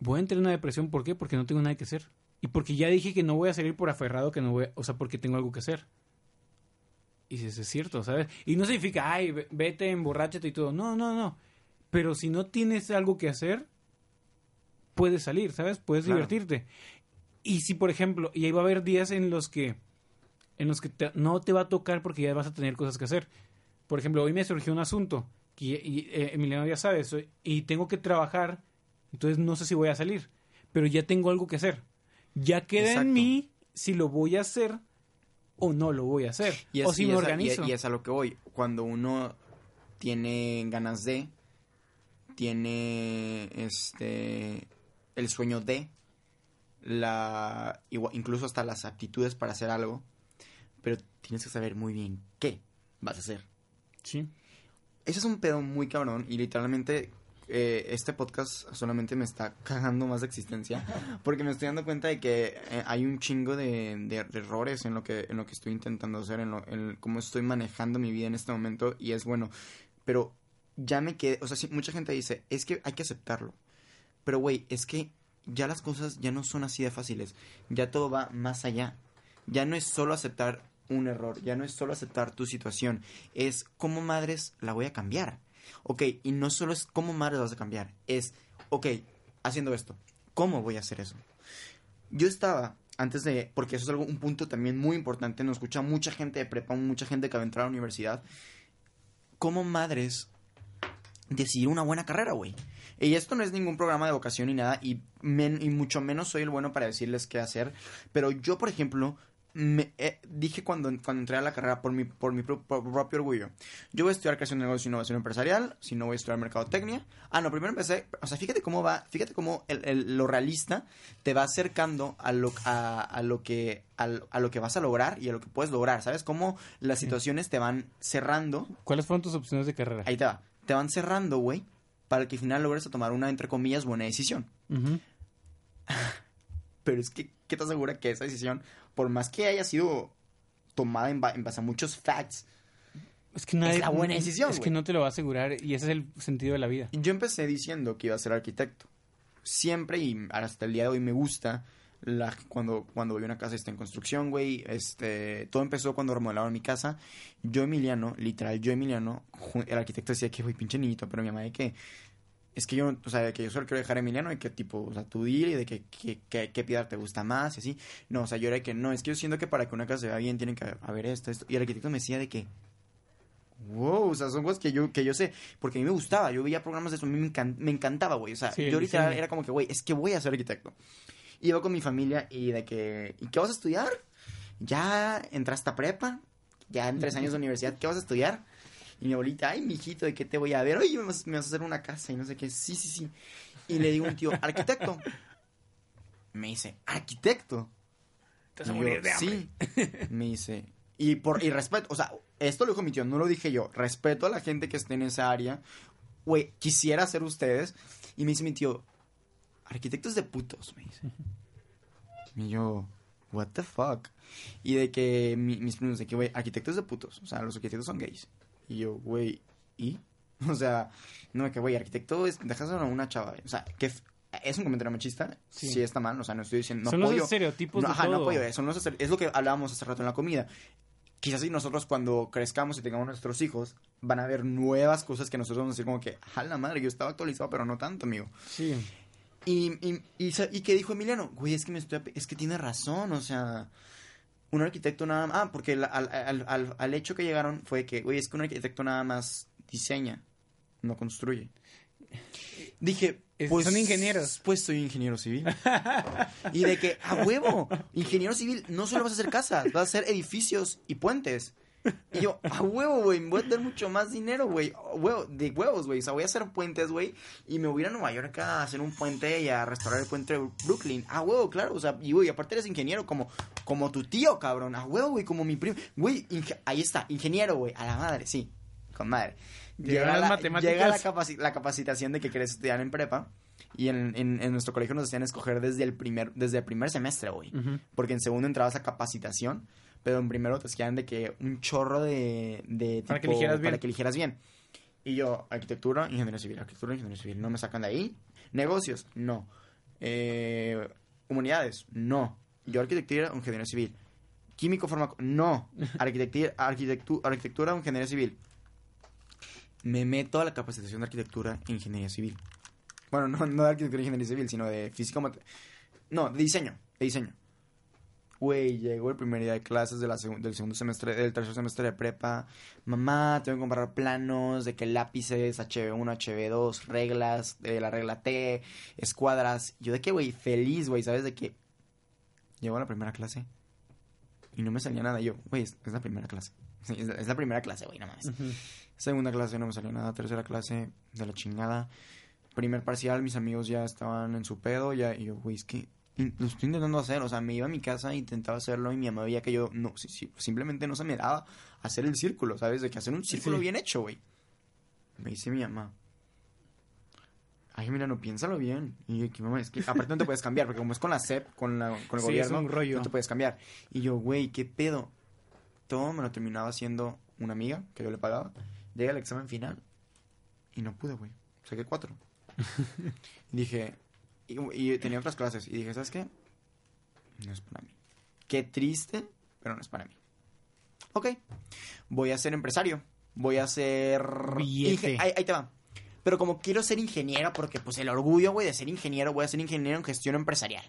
voy a entrar en una depresión. ¿Por qué? Porque no tengo nada que hacer. Y porque ya dije que no voy a salir por aferrado, que no voy a- o sea, porque tengo algo que hacer. Y dices, es cierto, ¿sabes? Y no significa, ay, ve- vete, emborráchate y todo. No, no, no. Pero si no tienes algo que hacer, puedes salir, ¿sabes? Puedes Claro. divertirte. Y si, por ejemplo, y ahí va a haber días en los que, en los que te- no te va a tocar porque ya vas a tener cosas que hacer. Por ejemplo, hoy me surgió un asunto, que y, eh, Emiliano ya sabe eso, y tengo que trabajar, entonces no sé si voy a salir, pero ya tengo algo que hacer. Ya queda Exacto. en mí si lo voy a hacer o no lo voy a hacer, Y es, o si y me es organizo. Y, y es a lo que voy. Cuando uno tiene ganas de, tiene este el sueño de, la, incluso hasta las aptitudes para hacer algo, pero tienes que saber muy bien qué vas a hacer. Sí. Ese es un pedo muy cabrón y literalmente eh, este podcast solamente me está cagando más de existencia porque me estoy dando cuenta de que eh, hay un chingo de, de- de errores en lo que en lo que estoy intentando hacer, en, lo, en cómo estoy manejando mi vida en este momento y es bueno, pero ya me quedé, o sea, sí, mucha gente dice, es que hay que aceptarlo, pero güey, es que ya las cosas ya no son así de fáciles, ya todo va más allá, ya no es solo aceptar un error, ya no es solo aceptar tu situación, es cómo madres la voy a cambiar. Ok, y no solo es cómo madres vas a cambiar, es, ok, haciendo esto, ¿cómo voy a hacer eso? Yo estaba, antes de, porque eso es algo, un punto también muy importante, nos escucha mucha gente de prepa, mucha gente que va a entrar a la universidad, ¿cómo madres decidir una buena carrera, güey? Y esto no es ningún programa de vocación ni nada, y, men- y mucho menos soy el bueno para decirles qué hacer, pero yo, por ejemplo, me, eh, dije cuando, cuando entré a la carrera por mi, por mi pro- por propio orgullo, yo voy a estudiar creación de negocios y innovación empresarial, si no voy a estudiar mercadotecnia. Ah, no, primero empecé, o sea, fíjate cómo va, fíjate cómo el, el- lo realista te va acercando a lo, a, a lo que, a, lo que vas a lograr y a lo que puedes lograr, ¿sabes? Cómo las situaciones te van cerrando ¿Cuáles fueron tus opciones de carrera? Ahí te va. Te van cerrando, güey, para que al final logres tomar una, entre comillas, buena decisión. Ujú. Pero es que, ¿qué te asegura que esa decisión, por más que haya sido tomada en, ba- en base a muchos facts, Es que nadie, la buena decisión, Es que no te lo va a asegurar y ese es el sentido de la vida. yo empecé diciendo que iba a ser arquitecto. Siempre y hasta el día de hoy me gusta la, cuando, cuando voy a una casa está en construcción, güey. Este, todo empezó cuando remodelaron mi casa. Yo, Emiliano, literal, yo, Emiliano, el arquitecto decía que, güey, pinche niñito, pero mi mamá de que es que yo, o sea, que yo solo quiero dejar a Emiliano y que tipo, o sea, tú dile y de que, que, que, qué piedra te gusta más y así. No, o sea, yo era de que no, es que yo siento que para que una casa se vea bien tiene que haber esto, esto. Y el arquitecto me decía de que, wow, o sea, son cosas que yo, que yo sé, porque a mí me gustaba, yo veía programas de eso, a mí me, encan- me encantaba, güey. O sea, Sí, yo diseño. era como que, güey, es que voy a ser arquitecto. Iba con mi familia y de que, ¿y qué vas a estudiar? Ya entraste a prepa, ya en tres años de universidad, ¿qué vas a estudiar? Y mi abuelita, ay, mijito, ¿de qué te voy a ver? Oye, me vas, me vas a hacer una casa y no sé qué. Sí, sí, sí. Y le digo a un tío, arquitecto. Me dice, arquitecto. Te vas a morir de hambre. Sí. Me dice, y por y respeto, o sea, esto lo dijo mi tío, no lo dije yo. Respeto a la gente que esté en esa área. Güey, quisiera ser ustedes. Y me dice mi tío, arquitectos de putos, me dice. Y yo, what the fuck. Y de que mi- mis primos, de que, güey, arquitectos de putos. O sea, los arquitectos son gays. Y yo, güey, ¿y? O sea, no, que, güey, arquitecto es, dejas a una chava. O sea, que es un comentario machista. Sí. Sí. está mal. O sea, no estoy diciendo, no Son los apoyo. estereotipos No, de ajá, no apoyo eso. no es, es lo que hablábamos hace rato en la comida. Quizás si nosotros cuando crezcamos y tengamos nuestros hijos, van a ver nuevas cosas que nosotros vamos a decir como que, a la madre, yo estaba actualizado, pero no tanto, amigo. Sí. Y, y, y, y que dijo Emiliano, güey, es que me estoy, es que tiene razón, o sea, un arquitecto nada más, ah, porque la- al, al, al, al hecho que llegaron fue que, güey, es que un arquitecto nada más diseña, no construye. Dije, Es- pues son ingenieros. Pues soy ingeniero civil. y de que, a huevo, ingeniero civil, no solo vas a hacer casas, vas a hacer edificios y puentes. Y yo, a huevo, güey, me voy a tener mucho más dinero, güey. Huevo, de huevos, güey. O sea, voy a hacer puentes, güey. Y me voy a ir a Nueva York a hacer un puente y a restaurar el puente de Brooklyn. A huevo, claro. O sea, y güey, aparte eres ingeniero como, como tu tío, cabrón. A huevo, güey, como mi primo. Güey, ahí está, ingeniero, güey. A la madre, sí. Con madre. Las la, matemáticas. llega la, capaci- la capacitación de que querés estudiar en prepa. Y en, en, en nuestro colegio nos hacían escoger desde el primer, desde el primer semestre, güey. Porque en segundo entrabas a capacitación, pero en primero te hacían de que un chorro de... de Para que tipo- eligieras bien. Para que eligieras bien. Y yo, arquitectura, ingeniería civil, arquitectura, ingeniería civil. No me sacan de ahí. Negocios, no. Eh, humanidades, no. Yo arquitectura, ingeniería civil. Químico, farmaco, no. Arquitectura, arquitectura, arquitectura, ingeniería civil. Me meto a la capacitación de arquitectura e ingeniería civil. Bueno, no, no de arquitectura e ingeniería civil, sino de física, no, de diseño, de diseño. Güey, llegó el primer día de clases de la segun- del segundo semestre, del tercer semestre de prepa. Mamá, tengo que comprar planos de que lápices, HB1, HB2, reglas, de la regla T, escuadras. Yo de qué, güey, feliz, güey, ¿sabes? De que llegó a la primera clase y no me salía nada. Yo, güey, es, es la primera clase. Sí, es, es la primera clase, güey, nada más. Ujú. Segunda clase no me salió nada. Tercera clase de la chingada. Primer parcial, mis amigos ya estaban en su pedo. Ya, y yo, güey, es que lo estoy intentando hacer, o sea, me iba a mi casa e intentaba hacerlo y mi mamá veía que yo no, sí, sí, simplemente no se me daba hacer el círculo, ¿sabes? De que hacer un círculo Sí. bien hecho, güey. Me dice mi mamá. Ay, mira, no piénsalo bien. Y yo, ¿qué mamá? Es que aparte no te puedes cambiar, porque como es con la SEP, con, la, con el Sí, es gobierno, un rollo. no te puedes cambiar. Y yo, güey, ¿qué pedo? Todo me lo terminaba haciendo una amiga que yo le pagaba. Llega el examen final y no pude, güey. Saqué cuatro. y dije, y, y tenía otras clases. Y dije, ¿sabes qué? No es para mí. Qué triste, pero no es para mí. Ok, voy a ser empresario. Voy a ser... Billete. Inge- Ahí, ahí te va. Pero como quiero ser ingeniero, porque pues el orgullo, güey, de ser ingeniero, voy a ser ingeniero en gestión empresarial.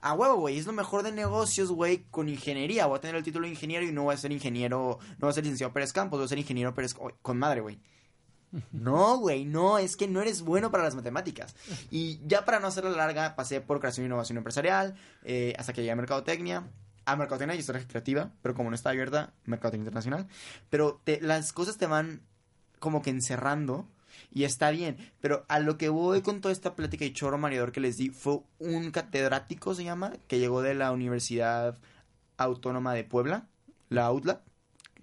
A huevo, güey, es lo mejor de negocios, güey, con ingeniería. Voy a tener el título de ingeniero y no voy a ser ingeniero, no voy a ser licenciado Pérez Campos, voy a ser ingeniero Pérez... oh, con madre, güey. No, güey, no, es que no eres bueno para las matemáticas. Y ya para no hacerla larga, pasé por creación e innovación empresarial, eh, hasta que llegué a mercadotecnia. A mercadotecnia y historia creativa, pero como no está abierta, mercadotecnia internacional. Pero te- las cosas te van como que encerrando y está bien. Pero a lo que voy con toda esta plática y choro mareador que les di fue un catedrático, se llama, que llegó de la Universidad Autónoma de Puebla, la UTLA.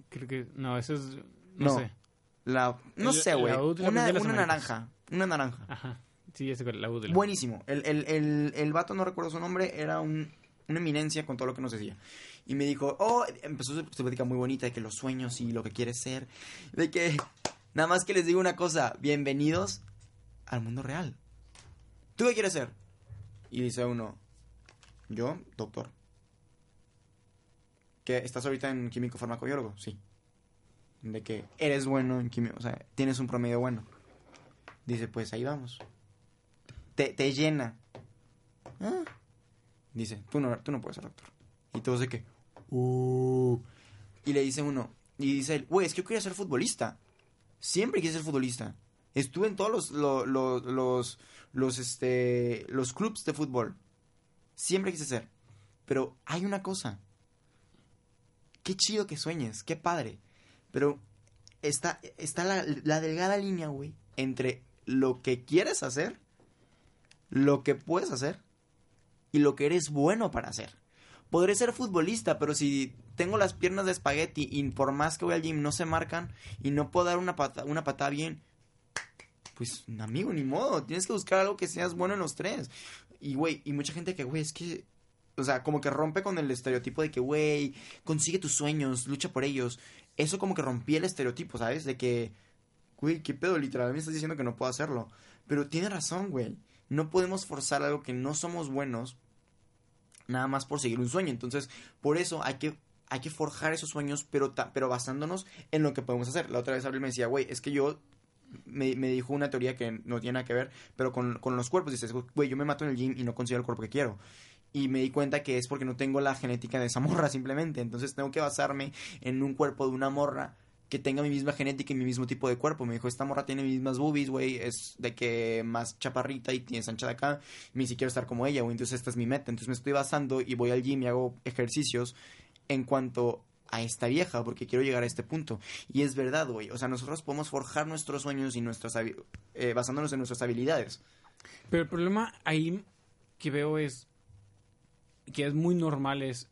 Creo que. No, eso es. No, No. sé. La, no El- sé, güey. la Una, de una naranja. Una naranja. Ajá. Sí, ya sé cuál, la UDL. Buenísimo. El, el, el, el vato, no recuerdo su nombre, era un, una eminencia con todo lo que nos decía. Y me dijo, oh, empezó su, su plática muy bonita de que los sueños y lo que quieres ser. De que, nada más que les digo una cosa, bienvenidos al mundo real. ¿Tú qué quieres ser? Y dice uno, yo, doctor. ¿Que estás ahorita en químico farmacobiólogo? Sí. De que eres bueno en químico, o sea, tienes un promedio bueno. Dice, pues ahí vamos te, te llena. Ah. Dice, tú no, tú no puedes ser doctor. Y todos de que, uh. Y le dice uno, y dice él, güey, es que yo quería ser futbolista. Siempre quise ser futbolista. Estuve en todos los, lo- lo- los, los, este, los clubs de fútbol. Siempre quise ser. Pero hay una cosa. Qué chido que sueñes, qué padre. Pero está, está la, la delgada línea, güey, entre lo que quieres hacer lo que puedes hacer y lo que eres bueno para hacer. Podré ser futbolista, pero si tengo las piernas de espagueti y por más que voy al gym no se marcan y no puedo dar una pata, una patada bien, pues amigo, ni modo, tienes que buscar algo que seas bueno en los tres. Y güey, y mucha gente que, güey, es que, o sea, como que rompe con el estereotipo de que, güey, consigue tus sueños, lucha por ellos. Eso como que rompí el estereotipo, ¿sabes? De que, güey, qué pedo, literalmente me estás diciendo que no puedo hacerlo. Pero tiene razón, güey. No podemos forzar algo que no somos buenos nada más por seguir un sueño. Entonces, por eso hay que, hay que forjar esos sueños, pero, ta- pero basándonos en lo que podemos hacer. La otra vez Abril me decía, güey, es que yo me, me dijo una teoría que no tiene nada que ver, pero con, con los cuerpos. Dices, güey, yo me mato en el gym y no consigo el cuerpo que quiero. Y me di cuenta que es porque no tengo la genética de esa morra simplemente. Entonces tengo que basarme en un cuerpo de una morra que tenga mi misma genética y mi mismo tipo de cuerpo. Me dijo, esta morra tiene mis mismas boobies, güey, es de que más chaparrita y tiene ancha de acá. Ni siquiera estar como ella, güey. Entonces esta es mi meta. Entonces me estoy basando y voy al gym y hago ejercicios en cuanto a esta vieja, porque quiero llegar a este punto. Y es verdad, güey. O sea, nosotros podemos forjar nuestros sueños y nuestras eh, basándonos en nuestras habilidades. Pero el problema ahí que veo es que es muy normal es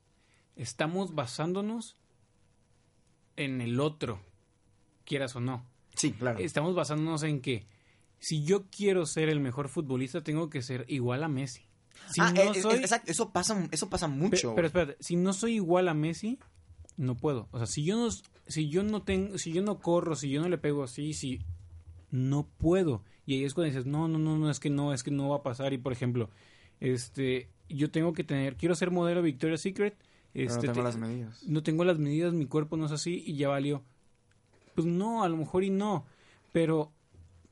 estamos basándonos en el otro, quieras o no. Sí, claro. Estamos basándonos en que si yo quiero ser el mejor futbolista tengo que ser igual a Messi. Si ah, no eh, eh, soy exacto. Eso pasa, eso pasa mucho. pero espérate, si no soy igual a Messi, no puedo. O sea, si yo no, si yo no tengo, si yo no corro, si yo no le pego así, si no puedo. Y ahí es cuando dices, no, no, no, no, es que no, es que no va a pasar. Y por ejemplo, este, yo tengo que tener, quiero ser modelo Victoria's Secret. Pero Este, no tengo te- las medidas. no tengo las medidas, mi cuerpo no es así y ya valió. Pues no, a lo mejor y no, pero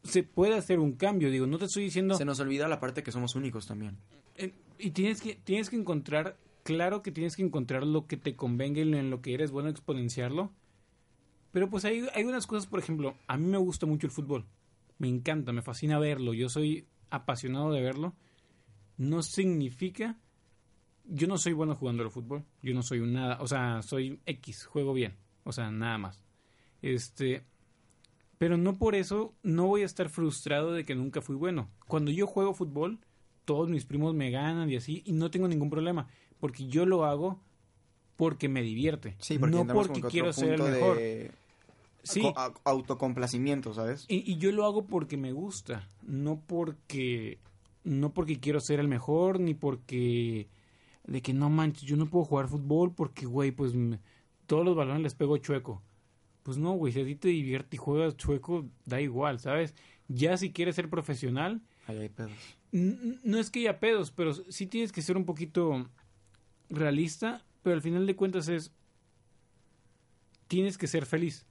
se puede hacer un cambio. Digo, no te estoy diciendo. Se nos olvida la parte que somos únicos también. Eh, y tienes que, tienes que encontrar, claro que tienes que encontrar lo que te convenga y en lo que eres bueno exponenciarlo. Pero pues hay, hay unas cosas, por ejemplo, a mí me gusta mucho el fútbol. Me encanta, me fascina verlo. Yo soy apasionado de verlo. No significa... Yo no soy bueno jugando al fútbol. Yo no soy un nada. O sea, soy X, juego bien. O sea, nada más. Este... Pero no por eso no voy a estar frustrado de que nunca fui bueno. Cuando yo juego fútbol, todos mis primos me ganan y así, y no tengo ningún problema, porque yo lo hago porque me divierte, Sí, porque no porque quiero ser el mejor. de Sí. autocomplacimiento, ¿sabes? Y, y yo lo hago porque me gusta, no porque no porque quiero ser el mejor ni porque de que no manches, yo no puedo jugar fútbol porque güey, pues me- todos los balones les pego chueco. Pues no, güey, si a ti te divierte y juegas chueco, da igual, ¿sabes? Ya si quieres ser profesional, Ahí hay pedos. no es que haya pedos, pero sí tienes que ser un poquito realista, pero al final de cuentas es tienes que ser feliz.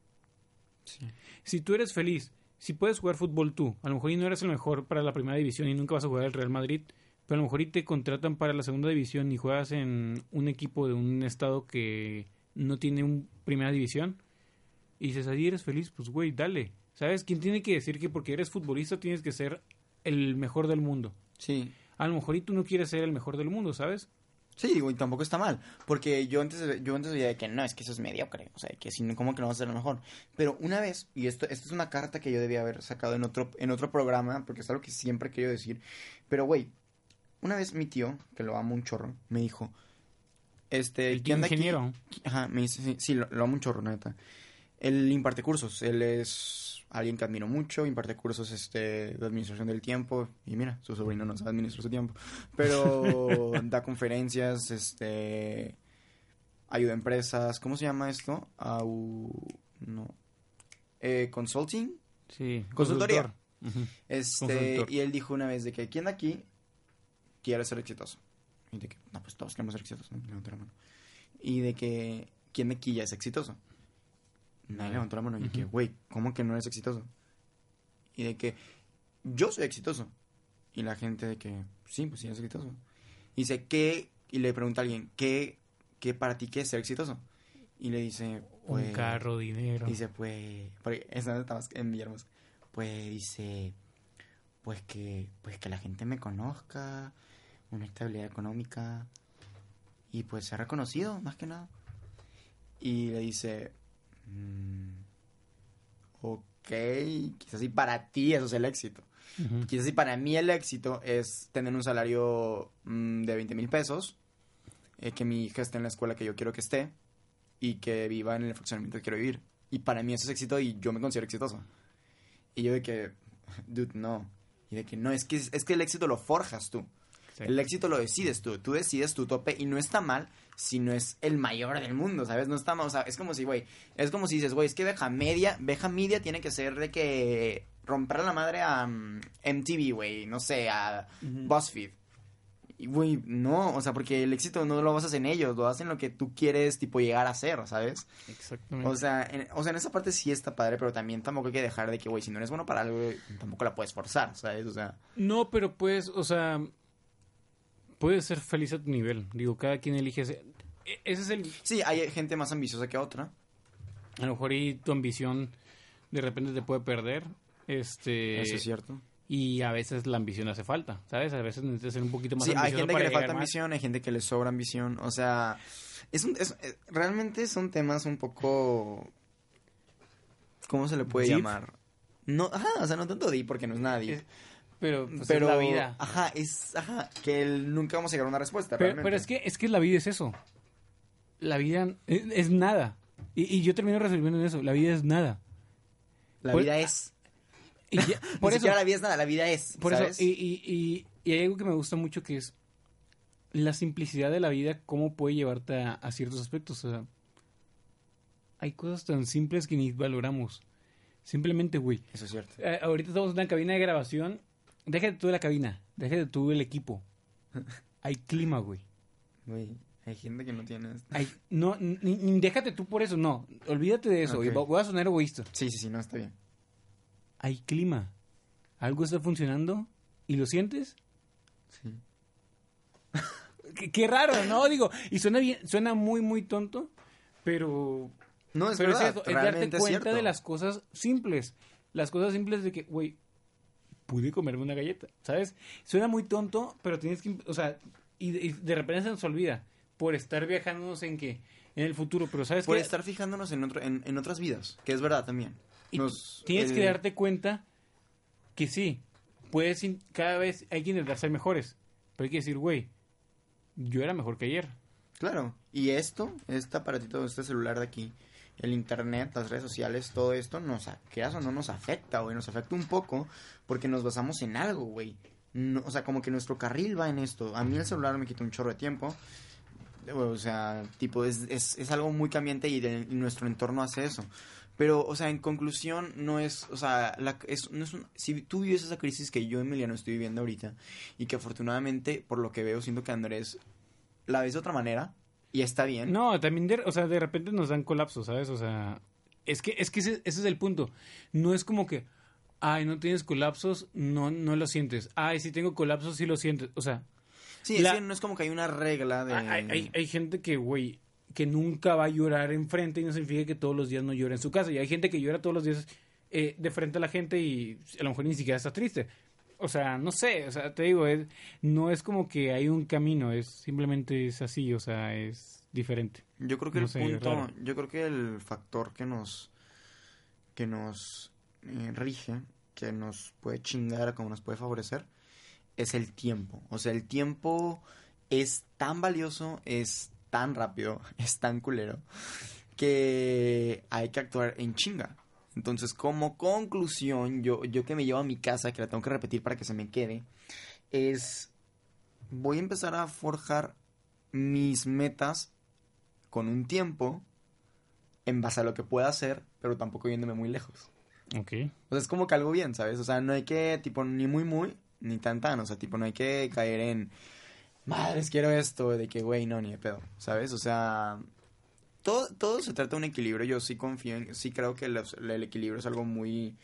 Sí. Si tú eres feliz, si puedes jugar fútbol tú, a lo mejor y no eres el mejor para la primera división y nunca vas a jugar el Real Madrid, pero a lo mejor y te contratan para la segunda división y juegas en un equipo de un estado que no tiene un primera división y dices, ahí eres feliz, pues güey, dale. ¿Sabes? ¿Quién tiene que decir que porque eres futbolista tienes que ser el mejor del mundo? Sí. A lo mejor y tú no quieres ser el mejor del mundo, ¿sabes? Sí, y tampoco está mal. Porque yo antes, yo antes veía de que no, es que eso es mediocre. O sea, que si no, ¿cómo que no vas a ser lo mejor? Pero una vez, y esto, esto es una carta que yo debía haber sacado en otro, en otro programa, porque es algo que siempre he querido decir. Pero, güey, una vez mi tío, que lo amo un chorro, me dijo, este, El ¿quién anda aquí? ingeniero. Ajá, me dice, sí, sí, lo, lo amo un chorro, neta. Él imparte cursos, él es alguien que admiro mucho, imparte cursos este, de administración del tiempo, y mira, su sobrino no sabe administrar su tiempo, pero da conferencias, este, ayuda a empresas, ¿cómo se llama esto? Au, no, eh, consulting, Sí. Consultoría. este, Consultor. y él dijo una vez de que, ¿quién de aquí quiere ser exitoso? Y de que, no, pues todos queremos ser exitosos, ¿no? Levantó la mano. Y de que, ¿quién de aquí ya es exitoso? Nadie levantó la mano y de que, güey, ¿cómo que no eres exitoso? Y de que, yo soy exitoso. Y la gente de que, sí, pues sí, eres exitoso. Y dice, ¿qué? Y le pregunta a alguien, ¿qué, qué para ti qué es ser exitoso? Y le dice, pues... Un carro, dinero. Dice, pues, porque esa en Villahermosa. Pues dice, pues que, pues que la gente me conozca, una estabilidad económica y pues ser reconocido, más que nada. Y le dice, ok, quizás sí para ti eso es el éxito. Quizás sí para mí el éxito es tener un salario mm, de 20 mil pesos, eh, que mi hija esté en la escuela que yo quiero que esté y que viva en el fraccionamiento que quiero vivir. Y para mí eso es éxito y yo me considero exitoso. Y yo de que, dude, no. Y de que no, es que, es que el éxito lo forjas tú. Sí. El éxito lo decides tú. Tú decides tu tope y no está mal si no es el mayor del mundo, ¿sabes? No está mal. O sea, es como si, güey, es como si dices, güey, es que Beja Media, Beja Media tiene que ser de que romper la madre a mm, MTV, güey, no sé, a Ujú. BuzzFeed. Y, güey, no, o sea, porque el éxito no lo basas en ellos, lo basas en lo que tú quieres, tipo, llegar a ser, ¿sabes? Exactamente. O sea, en, o sea, en esa parte sí está padre, pero también tampoco hay que dejar de que, güey, si no eres bueno para algo, tampoco la puedes forzar, ¿sabes? O sea, No, pero pues, o sea, puedes ser feliz a tu nivel. Digo, cada quien elige ese. e- Ese es el. sí, hay gente más ambiciosa que otra. A lo mejor y tu ambición de repente te puede perder. Este. Eso es cierto. Y a veces la ambición hace falta, ¿sabes? A veces necesitas ser un poquito más Sí, hay ambicioso gente que le falta más. ambición, hay gente que le sobra ambición. O sea, es un, es- eh, realmente son temas un poco... ¿Cómo se le puede Deep. llamar? No, ajá, o sea, no tanto deep porque no es nadie. Es- Pero, pues, pero es la vida. Ajá, es, ajá, que el- nunca vamos a llegar a una respuesta. Pero, realmente. pero es que es que la vida es eso. La vida es, es nada. Y, y yo termino resolviendo en eso. La vida es nada. La por- vida es... Y ya- Por Ni eso, la vida es nada, la vida es, por ¿sabes? eso y, y, y, y hay algo que me gusta mucho que es la simplicidad de la vida, cómo puede llevarte a, a ciertos aspectos. O sea, hay cosas tan simples que ni valoramos. Simplemente, güey. Eso es cierto. eh, ahorita estamos en una cabina de grabación. Déjate tú de la cabina. Déjate tú del equipo. Hay clima, güey. Güey, hay gente que no tiene esto. Ay, no, ni, ni déjate tú por eso, no. Olvídate de eso. Ok. y va- Voy a sonar egoísta. Sí, sí, sí, no, está bien. Hay clima. Algo está funcionando y lo sientes. Sí. Qué, qué raro, ¿no? Digo, y suena bien, suena muy, muy tonto, pero, No, es pero es, verdad, eso, es darte es cuenta cierto. de las cosas simples. Las cosas simples de que, güey, pude comerme una galleta, ¿sabes? Suena muy tonto, pero tienes que, o sea, y, y de repente se nos olvida por estar viajándonos en que, en el futuro, pero ¿sabes Por qué? estar fijándonos en, otro, en, en otras vidas, que es verdad también. Y Nos- tienes que darte cuenta que sí, puedes cada vez hay que intentar ser mejores, Pero hay que decir, güey, yo era mejor que ayer. Claro, y esto, este aparatito, este celular de aquí, el internet, las redes sociales, todo esto nos, o no nos afecta, güey, nos afecta un poco porque nos basamos en algo, güey. No, o sea, como que nuestro carril va en esto. A mí el celular me quita un chorro de tiempo. O sea, tipo, es, es, es algo muy cambiante y nuestro entorno hace eso. Pero, o sea, en conclusión, no es, o sea, la, es, no es un, si tú vives esa crisis que yo, Emiliano, estoy viviendo ahorita, y que afortunadamente, por lo que veo, siento que Andrés la ves de otra manera, y está bien. No, también, de, o sea, de repente nos dan colapsos, ¿sabes? O sea, es que, es que ese, ese es el punto. No es como que, ay, no tienes colapsos, no, no lo sientes. Ay, si tengo colapsos, sí lo sientes. O sea... Sí, la, no es como que hay una regla de... Hay, hay, hay gente que, güey, que nunca va a llorar enfrente y no significa que todos los días no llore en su casa. Y hay gente que llora todos los días eh, de frente a la gente y a lo mejor ni siquiera está triste. O sea, no sé, o sea, te digo, es, no es como que hay un camino, es simplemente es así, o sea, es diferente. Yo creo que no el sé, punto, yo creo que el factor que nos, que nos eh, rige, que nos puede chingar como nos puede favorecer, es el tiempo. O sea, el tiempo es tan valioso, es tan rápido, es tan culero, que hay que actuar en chinga. Entonces, como conclusión, yo, yo que me llevo a mi casa, que la tengo que repetir para que se me quede, es voy a empezar a forjar mis metas con un tiempo en base a lo que pueda hacer, pero tampoco yéndome muy lejos. Ok. O sea, es como que algo bien, ¿sabes? O sea, no hay que, tipo, ni muy, muy, ni tan, tan. O sea, tipo, no hay que caer en, madres, quiero esto, de que, güey, no, ni de pedo, ¿sabes? O sea, todo, todo se trata de un equilibrio. Yo sí confío en, sí creo que el, el equilibrio es algo muy...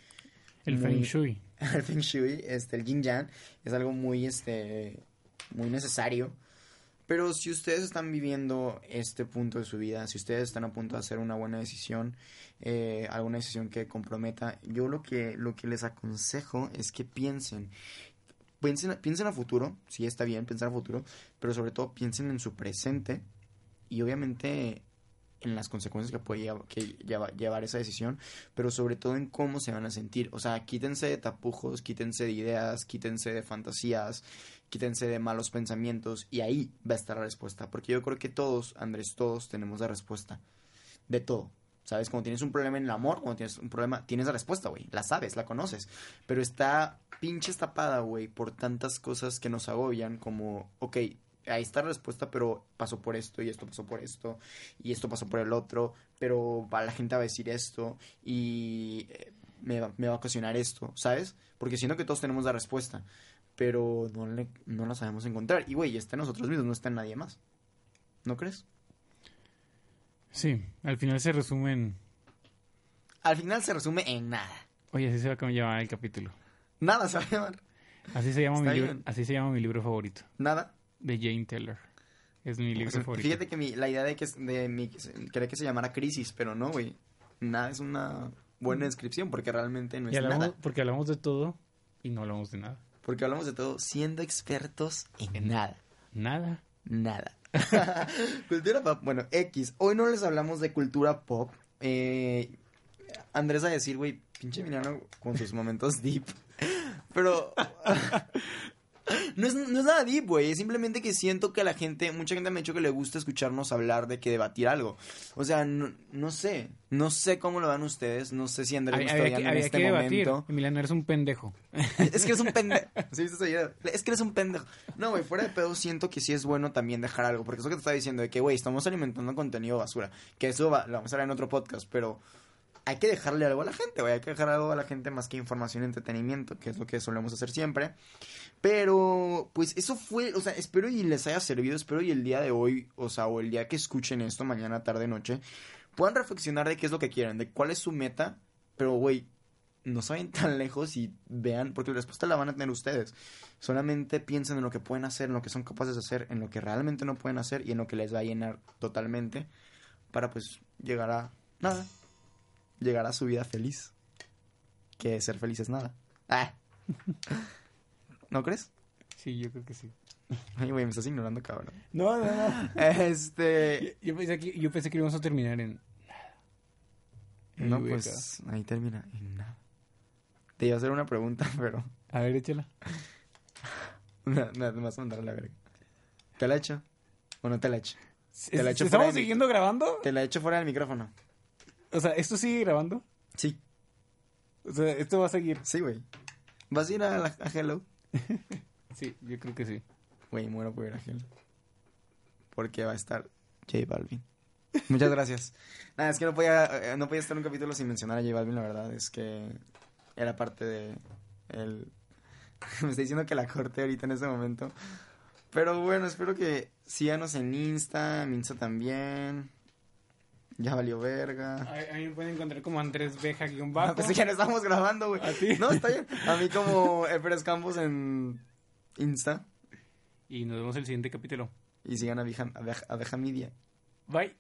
El muy, Feng Shui. El Feng Shui, este, el Yin Yang, es algo muy, este, muy necesario. Pero si ustedes están viviendo este punto de su vida, si ustedes están a punto de hacer una buena decisión, eh, alguna decisión que comprometa, yo lo que, lo que les aconsejo es que piensen piensen, piensen a futuro, sí está bien pensar a futuro, pero sobre todo piensen en su presente y obviamente en las consecuencias que puede llevar, que lleva, llevar esa decisión, pero sobre todo en cómo se van a sentir. O sea, quítense de tapujos, quítense de ideas, quítense de fantasías, quítense de malos pensamientos y ahí va a estar la respuesta. Porque yo creo que todos, Andrés, todos tenemos la respuesta de todo. ¿Sabes? Cuando tienes un problema en el amor, cuando tienes un problema, tienes la respuesta, güey. La sabes, la conoces. Pero está pinche tapada, güey, por tantas cosas que nos agobian como, ok, ahí está la respuesta, pero pasó por esto y esto pasó por esto y esto pasó por el otro, pero la gente va a decir esto y eh, me va, me va a ocasionar esto, ¿sabes? Porque siento que todos tenemos la respuesta, pero no, le, no la sabemos encontrar. Y, güey, está en nosotros mismos, no está en nadie más. ¿No crees? Sí, al final se resume en... Al final se resume en nada. Oye, así se va a llamar el capítulo. Nada se va a llamar. Así se llama, mi libro, así se llama mi libro favorito. Nada. De Jane Taylor. Es mi libro O sea, favorito. fíjate que mi, la idea de que de mi, quería que se llamara Crisis, pero no, güey. Nada es una buena descripción porque realmente no es hablamos, nada. porque hablamos de todo y no hablamos de nada. Porque hablamos de todo siendo expertos en nada. Nada. Nada. cultura pop, bueno, X. Hoy no les hablamos de cultura pop. Eh, Andrés a decir, güey, pinche Milano con sus momentos deep. Pero no es, no es nada deep, güey. Es simplemente que siento que a la gente, mucha gente me ha dicho que le gusta escucharnos hablar de que debatir algo. O sea, no, no sé. No sé cómo lo van ustedes. No sé si Andrés me está en este que debatir. momento. Emiliano, eres un pendejo. Es que eres un pendejo. ¿Sí viste? Es que eres un pendejo. No, güey, fuera de pedo siento que sí es bueno también dejar algo. Porque eso que te está diciendo de que, güey, estamos alimentando contenido basura. Que eso va- lo vamos a hablar en otro podcast, pero hay que dejarle algo a la gente, güey. Hay que dejar algo a la gente más que información y entretenimiento, que es lo que solemos hacer siempre. Pero, pues eso fue, o sea, espero y les haya servido. Espero y el día de hoy, o sea, o el día que escuchen esto, mañana, tarde, noche, puedan reflexionar de qué es lo que quieren, de cuál es su meta. Pero, güey, no saben tan lejos y vean, porque la respuesta la van a tener ustedes. Solamente piensen en lo que pueden hacer, en lo que son capaces de hacer, en lo que realmente no pueden hacer y en lo que les va a llenar totalmente para pues llegar a nada. Llegar a su vida feliz. Que ser feliz es nada. Ah. ¿No crees? Sí, yo creo que sí. Ay, güey, me estás ignorando, cabrón. No, no, no. Este... Yo pensé que, yo pensé que íbamos a terminar en... No, Ay, güey, pues ahí termina. En nada. Te iba a hacer una pregunta, pero... A ver, échala. Me, me, me vas a mandar a la verga. ¿Te la echo? ¿O no te la echo? Te la echo ¿Estamos mi- siguiendo grabando? Te la echo fuera del micrófono. O sea, ¿esto sigue grabando? Sí, O sea, ¿esto va a seguir? sí, güey. ¿Vas a ir a, la- a Hello? Sí, yo creo que sí. Güey, muero por ir a Hello. Porque va a estar J Balvin. Muchas gracias. Nada, es que no podía, eh, no podía estar en un capítulo sin mencionar a J Balvin, la verdad. Es que era parte de el... Me está diciendo que la corte ahorita en este momento. Pero bueno, espero que síganos en Insta, en Insta también. Ya valió verga. A, a mí me pueden encontrar como Andrés Beja guion Ah, bajo. pensé que no estábamos grabando, güey. ¿A ti? No, está bien. A mí como Everest Campos en Insta. Y nos vemos en el siguiente capítulo. Y sigan a Abeja, Abeja- Abeja Media. Bye.